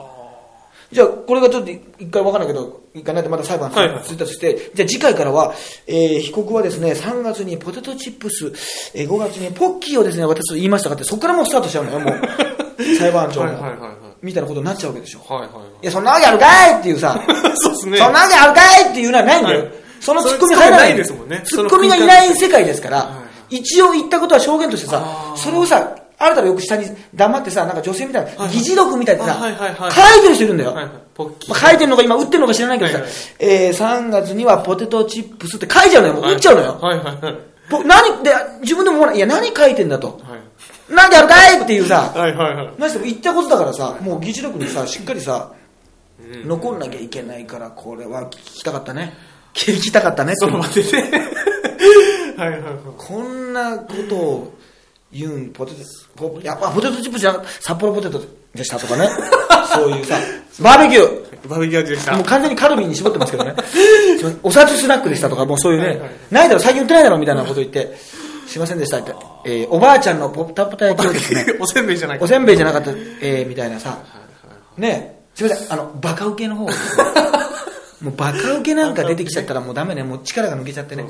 Speaker 1: じゃあ、これがちょっと一回わかんないけど、一回ないとまた裁判
Speaker 2: はいはい
Speaker 1: 続いたとして、じゃあ次回からは、えー被告はですね、3月にポテトチップス、えー5月にポッキーをですね、私と言いましたかって、そこからもうスタートしちゃうのよ、もう。裁判長も
Speaker 2: はいはいはいはい。
Speaker 1: みたいなことになっちゃうわけでしょ。
Speaker 2: はいはいはい。
Speaker 1: いや、そんなわけあるかいっていうさ、
Speaker 2: そうですね。
Speaker 1: そんなわけあるかいっていうのはないんだよ。
Speaker 2: はい
Speaker 1: そのツッコミ入らない
Speaker 2: ですもんね
Speaker 1: ツッコミがいない世界ですから、
Speaker 2: はいはい
Speaker 1: 一応言ったことは証言としてさそれをさ、あなたがよく下に黙ってさ、なんか女性みたいな、
Speaker 2: はい
Speaker 1: 議事録みたいなさ、書いてる人いるんだよ。書いてるのか今打ってるのか知らないけどさ、えー、3月にはポテトチップスって書いちゃうのよ。もう打っちゃうのよ。何で、自分でも思わない。いや、何書いてんだと。
Speaker 2: はい
Speaker 1: なんであるかいっていうさ、
Speaker 2: はいはいはい。
Speaker 1: 何しても言ったことだからさ、もう議事録にさ、しっかりさ、
Speaker 2: うん
Speaker 1: 残んなきゃいけないから、これは聞きたかったね。聞きたかったね
Speaker 2: その待ってね。はいはいはい。
Speaker 1: こんなことを言うん、ポテト、ポやっぱポテトチップじゃなく札幌ポテトでしたとかね。そういう。さ、バーベキュー。
Speaker 2: バーベキュー味でした。
Speaker 1: もう完全にカルビーに絞ってますけどね。お札スナックでしたとか、もうそういうね、
Speaker 2: はいはい
Speaker 1: ないだろ、最近売ってないだろみたいなこと言って、すいませんでしたって、えーおばあちゃんのポタポタ焼きをですね、
Speaker 2: おせんべいじゃない
Speaker 1: おせんべいじゃなかった、えーみたいなさ、ね。すいません、あの、バカウケの方もうバカウケなんか出てきちゃったらもうダメね、もう力が抜けちゃってね。
Speaker 2: ね。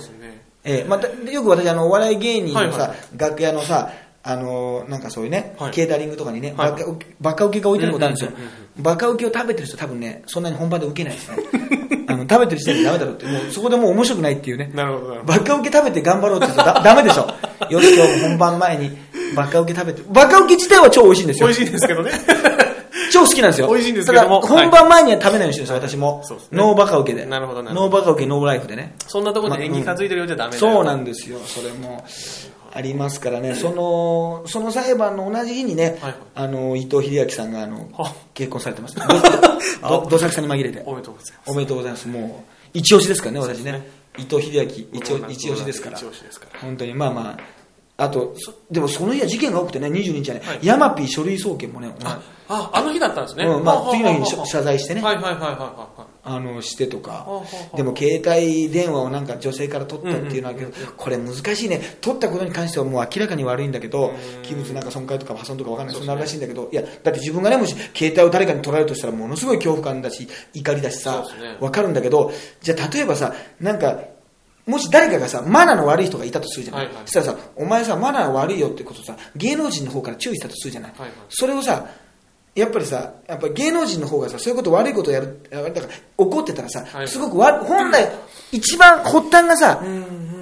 Speaker 1: えーまた、よく私、あの、お笑い芸人のさ、
Speaker 2: はいはい
Speaker 1: 楽屋のさ、あのーなんかそういうね、
Speaker 2: はい
Speaker 1: ケータリングとかにね、
Speaker 2: はい
Speaker 1: バカウケバカウケが置いてることあるんですよ。バカウケを食べてる人多分ね、そんなに本番で受けないですね。あの、食べてる時点でダメだろうって、もうそこでもう面白くないっていうね。
Speaker 2: なるほど。
Speaker 1: バカウケ食べて頑張ろうって言うとだ ダメでしょ。よし、今日も本番前にバカウケ食べて、バカウケ自体は超美味しいんですよ。
Speaker 2: 美味しいですけどね。
Speaker 1: 超好きなんですよ。
Speaker 2: 美味しいんですけど。も
Speaker 1: ただ、本番前には食べないようにしてるんですよ、私も。
Speaker 2: そうです。ね。
Speaker 1: ノーバカウケで。
Speaker 2: なるほどなるほど。
Speaker 1: ノーバカウケ、ノーライフでね。
Speaker 2: そんなところで演技担いでるようじゃダメだよ。
Speaker 1: そうなんですよ、それもありますからね、そのその裁判の同じ日にね、
Speaker 2: はいはい。
Speaker 1: あの伊藤英明さんがあの
Speaker 2: は
Speaker 1: 結婚されてます、どどどさきさんに紛れて、
Speaker 2: おめでとうございます。
Speaker 1: おめでとうございます、もう一押しですからね、私ね、伊藤英明、一押一押しですから、
Speaker 2: 一押しですから。
Speaker 1: 本当に、まあまあ、あと、そでもその日は事件が多くてね、22日はね、
Speaker 2: はい。
Speaker 1: ヤマピー書類送検もね、
Speaker 2: あ、あ、あの日だったんですね。
Speaker 1: うんまあ、次の日に
Speaker 2: は
Speaker 1: 謝罪してね、
Speaker 2: はいはいはいはいはい。
Speaker 1: あのしてとか。でも携帯電話をなんか女性から取ったっていうのはけどこれ難しいね。取ったことに関してはもう明らかに悪いんだけど器物なんか損壊とか破損とかわかんない。そんならしいんだけどいやだって自分がねもし携帯を誰かに取られるとしたらものすごい恐怖感だし怒りだしさ
Speaker 2: ね。
Speaker 1: わかるんだけどじゃあ例えばさなんかもし誰かがさ、マナーの悪い人がいたとするじゃない、
Speaker 2: はいはい。
Speaker 1: そしたらさ、お前さ、マナー悪いよってことさ、芸能人の方から注意したとするじゃない、
Speaker 2: はいはい。
Speaker 1: それをさ、やっぱりさ、やっぱり芸能人の方がさ、そういうこと悪いことをやる、だから怒ってたらさ、
Speaker 2: はい
Speaker 1: すごくわ本来、一番発端がさ、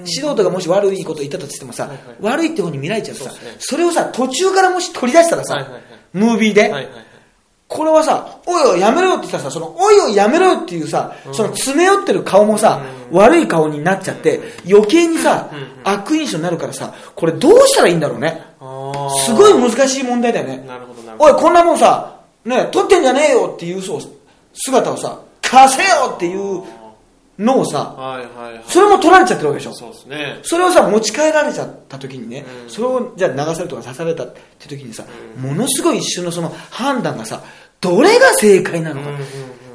Speaker 1: 素人がもし悪いことを言ったとしてもさ、
Speaker 2: はいはい。
Speaker 1: 悪いって方に見られちゃうとさ
Speaker 2: そ
Speaker 1: れをさ、途中からもし取り出したらさ、
Speaker 2: はいはいはい。
Speaker 1: ムービーで、
Speaker 2: はいはいはい。
Speaker 1: これはさ、おいおいやめろよって言ったらさ、その、おいおいやめろよっていうさ、その詰め寄ってる顔もさ、悪い顔になっちゃって、余計にさ、悪印象になるからさ、これどうしたらいいんだろうね。すごい難しい問題だよね。おい、こんなもんさ、ね、取ってんじゃねえよっていうそう姿をさ、貸せよっていうのをさ、
Speaker 2: はいはいはい。
Speaker 1: それも取られちゃってるわけでしょ。
Speaker 2: そうですね。
Speaker 1: それをさ、持ち帰られちゃった時にね、それをじゃあ流されるとか刺されたって時にさ、ものすごい一瞬のその判断がさ、どれが正解なのか。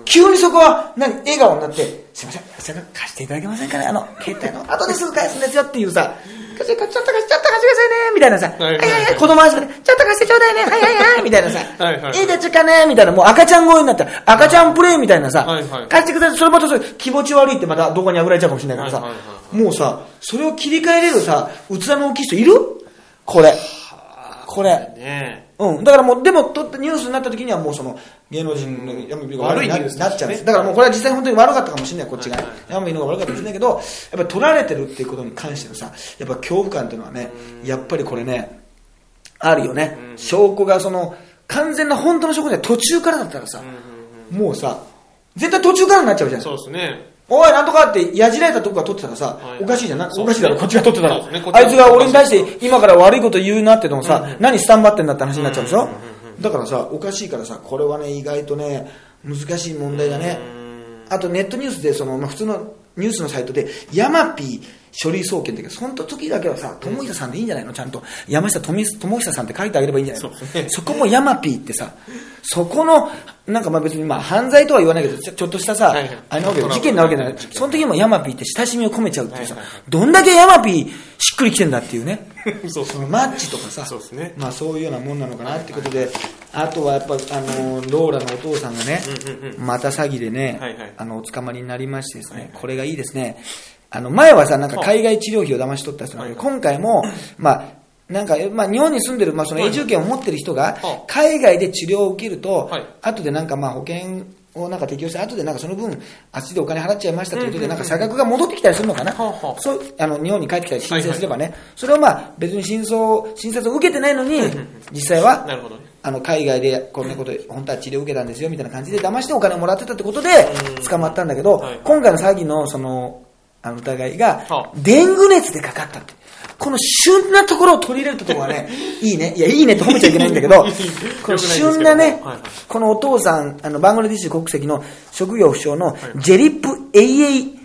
Speaker 1: 急にそこは、何、笑顔になって、すいません、貸していただけませんかね？あの、携帯の後ですぐ返すんですよっていうさ、貸して、ちょっと貸して、ちょっと貸してくださいねみたいなさ、は
Speaker 2: はいい
Speaker 1: はいはい、子供遊びで、ちょっと貸してちょうだいねはいはいはい、みたいなさ、
Speaker 2: はいはい
Speaker 1: いいですかねみたいな、もう赤ちゃん声になったら、赤ちゃんプレイみたいなさ、
Speaker 2: はいはい
Speaker 1: 貸してください、それまたそれ気持ち悪いってまた動画にあぐられちゃうかもしれないからさ、
Speaker 2: はいはいはい
Speaker 1: もうさ、それを切り替えれるさ、器の大きい人いるこれ。これ。
Speaker 2: ね
Speaker 1: うん。だからもう、でも、とニュースになった時にはもうその、芸能人の山火が悪いななっちゃうんです。
Speaker 2: ね
Speaker 1: だからもうこれは実際本当に悪かったかもしれない、こっちがね
Speaker 2: はいはい。
Speaker 1: 山火の方が悪かったかもしれないけど、やっぱり取られてるっていうことに関してのさ、やっぱ恐怖感っていうのはね、やっぱりこれね、あるよね。証拠がその、完全な本当の証拠じゃ途中からだったらさ、もうさ、絶対途中からになっちゃうじゃん。
Speaker 2: そうですね。
Speaker 1: おい、なんとかって、やじられたとこが撮ってたらさ、
Speaker 2: はい
Speaker 1: おかしいじゃん。なんか
Speaker 2: そう。
Speaker 1: おかしいだろ、こっちが撮ってたら。
Speaker 2: ね。
Speaker 1: あいつが俺に対して今から悪いこと言うなってのもさ、何スタンバってんだって話になっちゃうでしょ？だからさ、おかしいからさ、これはね、意外とね、難しい問題だね。あとネットニュースで、その、まあ、普通のニュースのサイトで、ヤマピー書類送検だけど、その時だけはさ、友久さんでいいんじゃないの？ちゃんと。山下智友久さんって書いてあげればいいんじゃない？の
Speaker 2: そ
Speaker 1: そこもヤマピーってさ、そこの、なんかまあ別にまあ犯罪とは言わないけど、ちょっとしたさ、
Speaker 2: はいはい。
Speaker 1: あれなわけよ事件なわけじゃない。その時もヤマピーって親しみを込めちゃうっていうさ
Speaker 2: はいはいはい、
Speaker 1: どんだけヤマピーしっくりきてんだっていうね。
Speaker 2: そう。
Speaker 1: そのマッチとかさ、
Speaker 2: ね。
Speaker 1: まあそういうようなもんなのかなってことで、あとはやっぱ、あの、ローラのお父さんがね、
Speaker 2: うんうん。
Speaker 1: また詐欺でね、
Speaker 2: はいはい。
Speaker 1: あの、お捕まりになりましてですね、
Speaker 2: はいはい。
Speaker 1: これがいいですね。あの、前はさ、なんか海外治療費を騙し取った人なんだけど、
Speaker 2: はい。
Speaker 1: 今回も、まあ、なんか、えまあ、日本に住んでる、まあ、その
Speaker 2: はい
Speaker 1: 永住権を持ってる人が
Speaker 2: は、
Speaker 1: 海外で治療を受けると
Speaker 2: はい、
Speaker 1: 後でなんかまあ、保険をなんか適用して、後でなんかその分、あっちでお金払っちゃいましたとで、
Speaker 2: うんうんうん
Speaker 1: なんか差額が戻ってきたりするのかな？そう、あの、日本に帰ってきたり申請すればね、それをまあ、別に真相、診察を受けてないのに、実際は。あの海外でこんなことで本当は治療を受けたんですよみたいな感じで騙してお金をもらってたってことで捕まったんだけど、
Speaker 2: はい。
Speaker 1: 今回の詐欺のそのあの疑いが
Speaker 2: はあ。
Speaker 1: デング熱でかかったって。この旬なところを取り入れるところがね いいね。いやいいねって褒めちゃいけないんだけど この旬なね、このお父さんあのバングラディッシュ国籍の職業不詳のジェリップ AA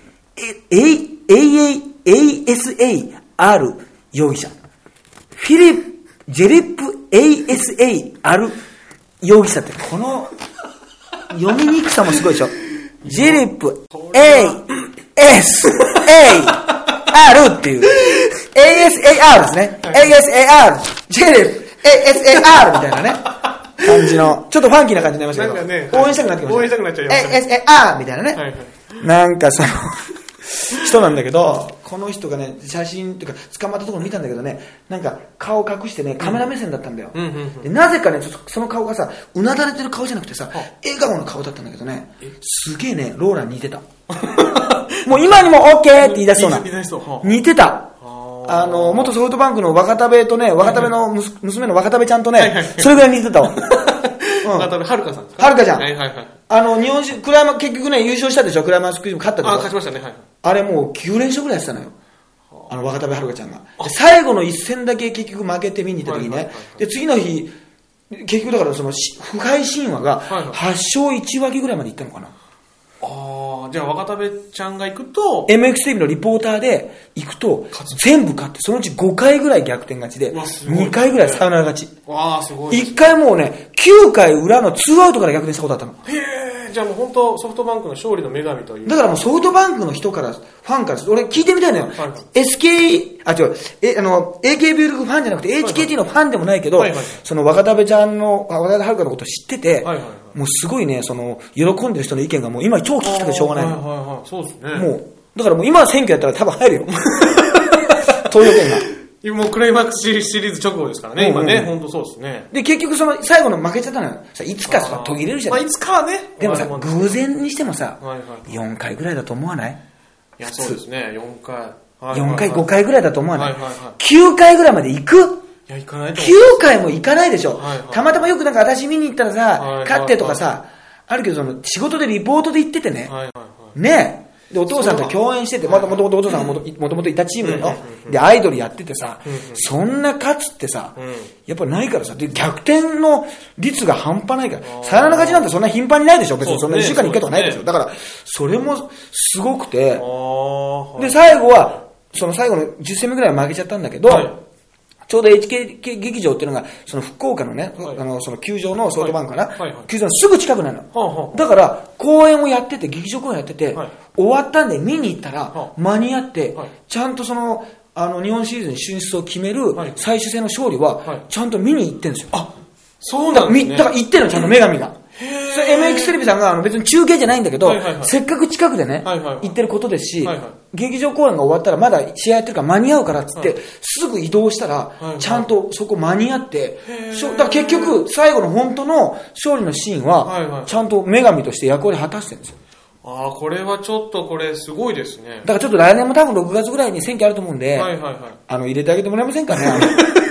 Speaker 1: ASAR 容疑者。フィリップ、ジェリップ ASAR 容疑者って、この読みにくさもすごいでしょ。ジェリップ ASAR っていう。ASAR ですね。ASAR。ジェリップ ASAR みたいなね。感じの、ちょっとファンキーな感じになりましたけど、応援したくなってきました。
Speaker 2: 応援したくなっちゃいましたね
Speaker 1: ASAR みたいなね。
Speaker 2: はいはい。
Speaker 1: なんかその、人なんだけど、この人がね、写真っていうか、捕まったところ見たんだけどね、なんか顔隠してね、カメラ目線だったんだよ。でなぜかね、ちょっとその顔がさ、うなだれてる顔じゃなくてさ、笑顔の顔だったんだけどね、すげえね、ローラに似てた。もう今にも OK って言い出しそうな。似てた。
Speaker 2: あ。
Speaker 1: あの、元ソフトバンクの若田部とね、若田部の娘の若田部ちゃんとねそれぐらい似てたわ。
Speaker 2: はるかさんですか？
Speaker 1: はるかちゃん
Speaker 2: はいはいはい。
Speaker 1: あの、日本酒、クライマー、結局ね、優勝したでしょ、クライマースクイズも勝ったでし
Speaker 2: あ、
Speaker 1: ょ。
Speaker 2: 勝ちましたね。はい。
Speaker 1: あれもう9連勝ぐらいやってたのよ。あの、若田部遥ちゃんが。で最後の一戦だけ結局負けて見に行った時にね
Speaker 2: はいはいはいは。
Speaker 1: で、次の日、結局だからそのし、不敗神話が
Speaker 2: はいはい
Speaker 1: 8勝1分けぐらいまでいったのかな。
Speaker 2: ああ、じゃあ若田部ちゃんが行くと、
Speaker 1: MX テレビのリポーターで行くと、全部勝って、そのうち5回ぐらい逆転勝ちで、
Speaker 2: うわすごい
Speaker 1: 2回ぐらいサヨナラ勝ち。
Speaker 2: わあ、すごいです。
Speaker 1: 1回もうね、9回裏の2アウトから逆転したことあったの。
Speaker 2: へえ、じゃあもう本当ソフトバンクの勝利の女神という。
Speaker 1: だからもうソフトバンクの人から、ファンから、俺聞いてみたいのよ。
Speaker 2: はい
Speaker 1: SK、あ、違う、え、あの、AKB ファンじゃなくて HKT のファンでもないけどその若田部ちゃんの、若田遥のことを知ってて
Speaker 2: はいはいはい、
Speaker 1: もうすごいね、その、喜んでる人の意見がもう今超聞きたくてしょうがない
Speaker 2: はい
Speaker 1: の。
Speaker 2: はいはい。そうですね。
Speaker 1: もう、だからもう今選挙やったら多分入るよ。投票権が。
Speaker 2: 今もうクライマックスシリーズ直後ですからね、今ね。本当そうですね。
Speaker 1: で、結局その、最後の負けちゃったのよ。さ、いつかさ、途切れるじゃ
Speaker 2: まあ、
Speaker 1: ない
Speaker 2: いつかはね。
Speaker 1: でもさ、
Speaker 2: まあ
Speaker 1: 偶然にしてもさ
Speaker 2: はいはい、
Speaker 1: 4回ぐらいだと思わない？
Speaker 2: いや、そうですね。4回。はい
Speaker 1: 4回、5。回ぐらいだと思わない？
Speaker 2: はいはいはい
Speaker 1: ?9 回ぐらいまで行く？
Speaker 2: いや、行かないと思
Speaker 1: 9
Speaker 2: う。
Speaker 1: 回も行かないでしょ、
Speaker 2: はいはい。
Speaker 1: たまたまよくなんか私見に行ったらさ、
Speaker 2: はい。はい。
Speaker 1: 勝ってとかさ、あるけどその仕事でリポートで行っててね、
Speaker 2: はいはいはい。
Speaker 1: ね。え。で、お父さんと共演してて、またもともとお父さんがもともといたチームだよ。で、アイドルやっててさ、そんな勝つってさ、
Speaker 2: うん。
Speaker 1: やっぱないからさ、で、逆転の率が半端ないから、サヨナラ勝ちなんてそんな頻繁にないでしょ別に。そんな1週間に1回とかないでしょ。だから、それもすごくて、で、最後は、その最後の10戦目ぐらいは負けちゃったんだけど、
Speaker 2: はい
Speaker 1: ちょうど HK 劇場っていうのが、その福岡のね、
Speaker 2: はい。
Speaker 1: あの、その球場のソフトバンクかな、
Speaker 2: はい。はいはい。
Speaker 1: 球場のすぐ近くなの。
Speaker 2: はあはあ。
Speaker 1: だから、公演をやってて、劇場公演やってて、
Speaker 2: はい。
Speaker 1: 終わったんで見に行ったら、
Speaker 2: はあ。
Speaker 1: 間に合って、
Speaker 2: はい。
Speaker 1: ちゃんとその、あの、日本シリーズに進出を決める
Speaker 2: はい。
Speaker 1: 最終戦の勝利は、
Speaker 2: はい。
Speaker 1: ちゃんと見に行ってんですよ。
Speaker 2: あ、そうなんですね。
Speaker 1: みだから行ってんの、ちゃんと女神が。それ MX テレビさんがあの別に中継じゃないんだけど、
Speaker 2: はいはいはい
Speaker 1: せっかく近くでね、
Speaker 2: はいはいはい
Speaker 1: 行ってることですし、
Speaker 2: はいはい
Speaker 1: 劇場公演が終わったらまだ試合やってるから間に合うからっつって、
Speaker 2: はい
Speaker 1: すぐ移動したら、
Speaker 2: いはい
Speaker 1: ちゃんとそこ間に合って、だから結局最後の本当の勝利のシーン
Speaker 2: はいは
Speaker 1: はいちゃんと女神として役割果たしてるんですよ。
Speaker 2: ああ、これはちょっとこれすごいですね。
Speaker 1: だからちょっと来年も多分6月ぐらいに選挙あると思うんで、
Speaker 2: はいはいはい。
Speaker 1: あの入れてあげてもらえませんかね。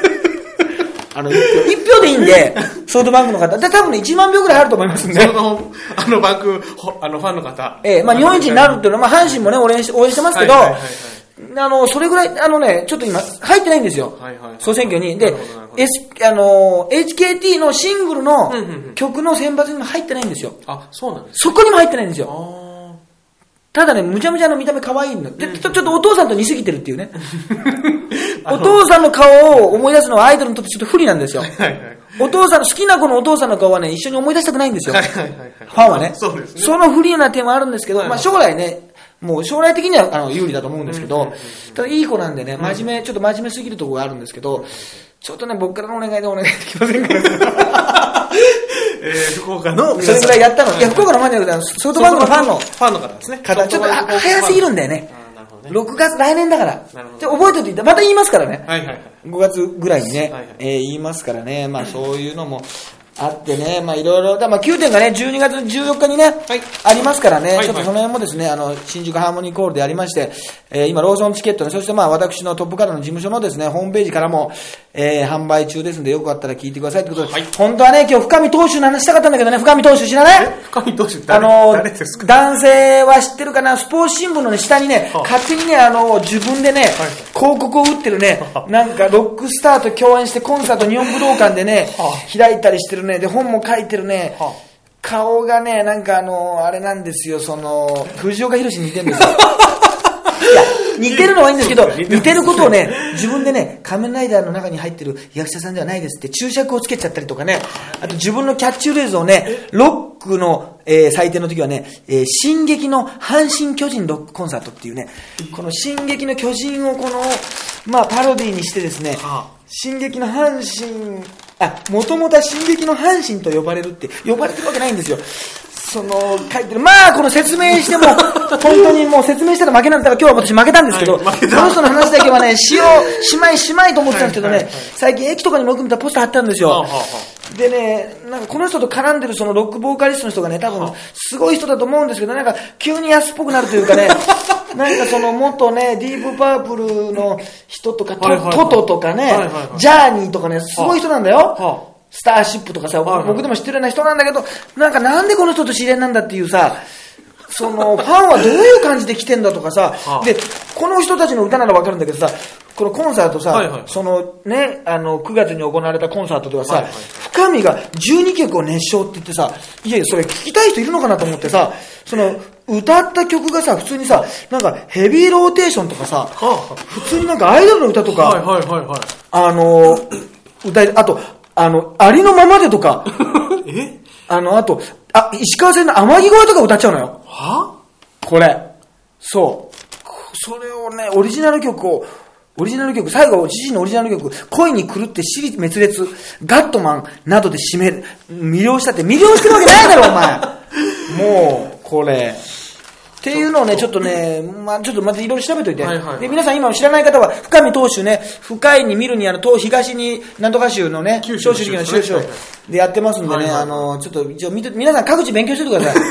Speaker 1: あのあの、1票。1票でいいんで、ソフトバンクの方。で、多分ね、1万票ぐらいあると思いますんで。
Speaker 2: その、あのバンク、ほあのファンの方。
Speaker 1: ええまあ日本一になるっていうのは、まあ阪神もね、応援し応援してますけど、あの、それぐらい、あのね、ちょっと今、入ってないんですよ。
Speaker 2: はいはい
Speaker 1: 総選挙に。で S、あの、HKT のシングルの曲の選抜にも入ってないんですよ。
Speaker 2: あ、そうなんです
Speaker 1: そこにも入ってないんですよ。
Speaker 2: あ
Speaker 1: ただね、むちゃむちゃの見た目可愛いの。で、ちょちょっとお父さんと似すぎてるっていうね。
Speaker 2: あ
Speaker 1: お父さんの顔を思い出すのはアイドルにとってちょっと不利なんですよ。お父さんの、好きな子のお父さんの顔はね、一緒に思い出したくないんですよ。ファンはね。
Speaker 2: そうですね。
Speaker 1: その不利な点はあるんですけど、
Speaker 2: はい
Speaker 1: まあ将来ね、もう将来的にはあの有利だと思うんですけど、ただいい子なんでね、真面目、ちょっと真面目すぎるところがあるんですけど、ちょっとね、僕からのお願いでお願いできませんか
Speaker 2: えー、福岡の
Speaker 1: それぐらいやったの。いや、福岡のファンじゃなくて、ソフトバンクのファンの
Speaker 2: ファンの方ですね。
Speaker 1: 方、ちょっとあ早すぎるんだよね。
Speaker 2: ね。
Speaker 1: 6月、来年だから。じゃあ覚えておいて、また言いますからね。
Speaker 2: はいはいはい。
Speaker 1: 5月ぐらいにね、
Speaker 2: はいはい
Speaker 1: えー言いますからね、まあそういうのもあってね、まあいろいろ、だまあ9点がね、12月14日にね、
Speaker 2: はい。
Speaker 1: ありますからね、
Speaker 2: はい。
Speaker 1: ちょっとその辺もですね、あの、新宿ハーモニーコールでありまして、えー今ローソンチケットね、そしてまあ私のトップカラーの事務所のですね、ホームページからも、えー販売中ですんで、よかったら聞いてくださいってことで、
Speaker 2: はい。
Speaker 1: 本当はね、今日深見投手の話したかったんだけどね、深見投手知らない？
Speaker 2: 深見投手
Speaker 1: あ
Speaker 2: 誰
Speaker 1: の
Speaker 2: 誰ですか？
Speaker 1: 男性は知ってるかな、スポーツ新聞の、ね、下にね、
Speaker 2: はあ。
Speaker 1: 勝手にね、あの自分でね、広告を打ってるね、なんかロックスターと共演してコンサート日本武道館でね、
Speaker 2: は
Speaker 1: 開いたりしてるね、で、本も書いてるね、
Speaker 2: は
Speaker 1: 顔がね、なんかあの、あれなんですよ、その、藤岡弘に似てるんですよ。似てるのはいいんですけど、
Speaker 2: 似てる
Speaker 1: ことをね、自分でね、仮面ライダーの中に入ってる役者さんではないですって注釈をつけちゃったりとかね、あと自分のキャッチフレーズをね、ロックの、えー祭典の時はね、えー進撃の阪神巨人ロックコンサートっていうね、この進撃の巨人をこの、まあパロディにしてですね、
Speaker 2: は
Speaker 1: 進撃の阪神、あ、もともとは進撃の阪神と呼ばれるって、呼ばれてるわけないんですよ。その、書いてる。まあ、この説明しても、本当にもう説明したら負けなんだから、今日は私負けたんですけど、
Speaker 2: はい
Speaker 1: この人の話だけはね、しよう、しまいしまいと思ってたんですけどね、
Speaker 2: はいはいはい
Speaker 1: 最近駅とかにもよく見たポスター貼ってあるんですよ。
Speaker 2: はあはあは
Speaker 1: でね、なんかこの人と絡んでるそのロックボーカリストの人がね、多分すごい人だと思うんですけど、なんか急に安っぽくなるというかね、なんかその元ね、ディープパープルの人とか、ト
Speaker 2: はいはいはい。
Speaker 1: トトとかね、
Speaker 2: はいはいはい。
Speaker 1: ジャーニーとかね、すごい人なんだよ。
Speaker 2: は
Speaker 1: スターシップとかさ、
Speaker 2: はいはい
Speaker 1: 僕でも知ってるような人なんだけど、なんかなんでこの人と知り合いなんだっていうさ、その、ファンはどういう感じで来てんだとかさ、
Speaker 2: はあ。
Speaker 1: で、この人たちの歌ならわかるんだけどさ、このコンサートさ、
Speaker 2: はいはい。
Speaker 1: そのね、あの、9月に行われたコンサートではさ、
Speaker 2: はいはい。
Speaker 1: 深見が12曲を熱唱って言ってさ、いやいや、それ聞きたい人いるのかなと思ってさ、その、歌った曲がさ、普通にさ、なんかヘビーローテーションとかさ、
Speaker 2: は
Speaker 1: 普通になんかアイドルの歌とか。あの、歌い、あと、あの、ありのままでとか、
Speaker 2: え？
Speaker 1: あの、あと、あ、石川さんの天城越えとか歌っちゃうのよ。
Speaker 2: は？
Speaker 1: これ。そう。それをね、オリジナル曲を、オリジナル曲、最後、自身のオリジナル曲、恋に狂って死に滅裂、ガットマンなどで締める、魅了したって、魅了してるわけないだろ、お前。もう、これ。っていうのをね、ちょっとね、まあちょっとまたいろいろ調べといて。
Speaker 2: はいはいはい
Speaker 1: で、皆さん今知らない方は、深見投手ね、深いに見るにあの、東東に、なんとか州のね、
Speaker 2: 九州
Speaker 1: の州州でやってますんでね、
Speaker 2: はいはいはい
Speaker 1: あの、ちょっと一応見て、皆さん各自勉強しててください。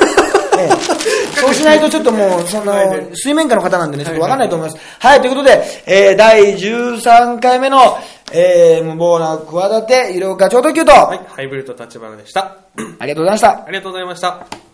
Speaker 1: ええそうしないとちょっともう、その水面下の方なんでね、ちょっとわかんないと思います。はい、ということで、えー、第13回目の、えー、無謀な企て、医療課長特急と、
Speaker 2: はい、ハイブリッド立花でした。
Speaker 1: ありがとうございました。
Speaker 2: ありがとうございました。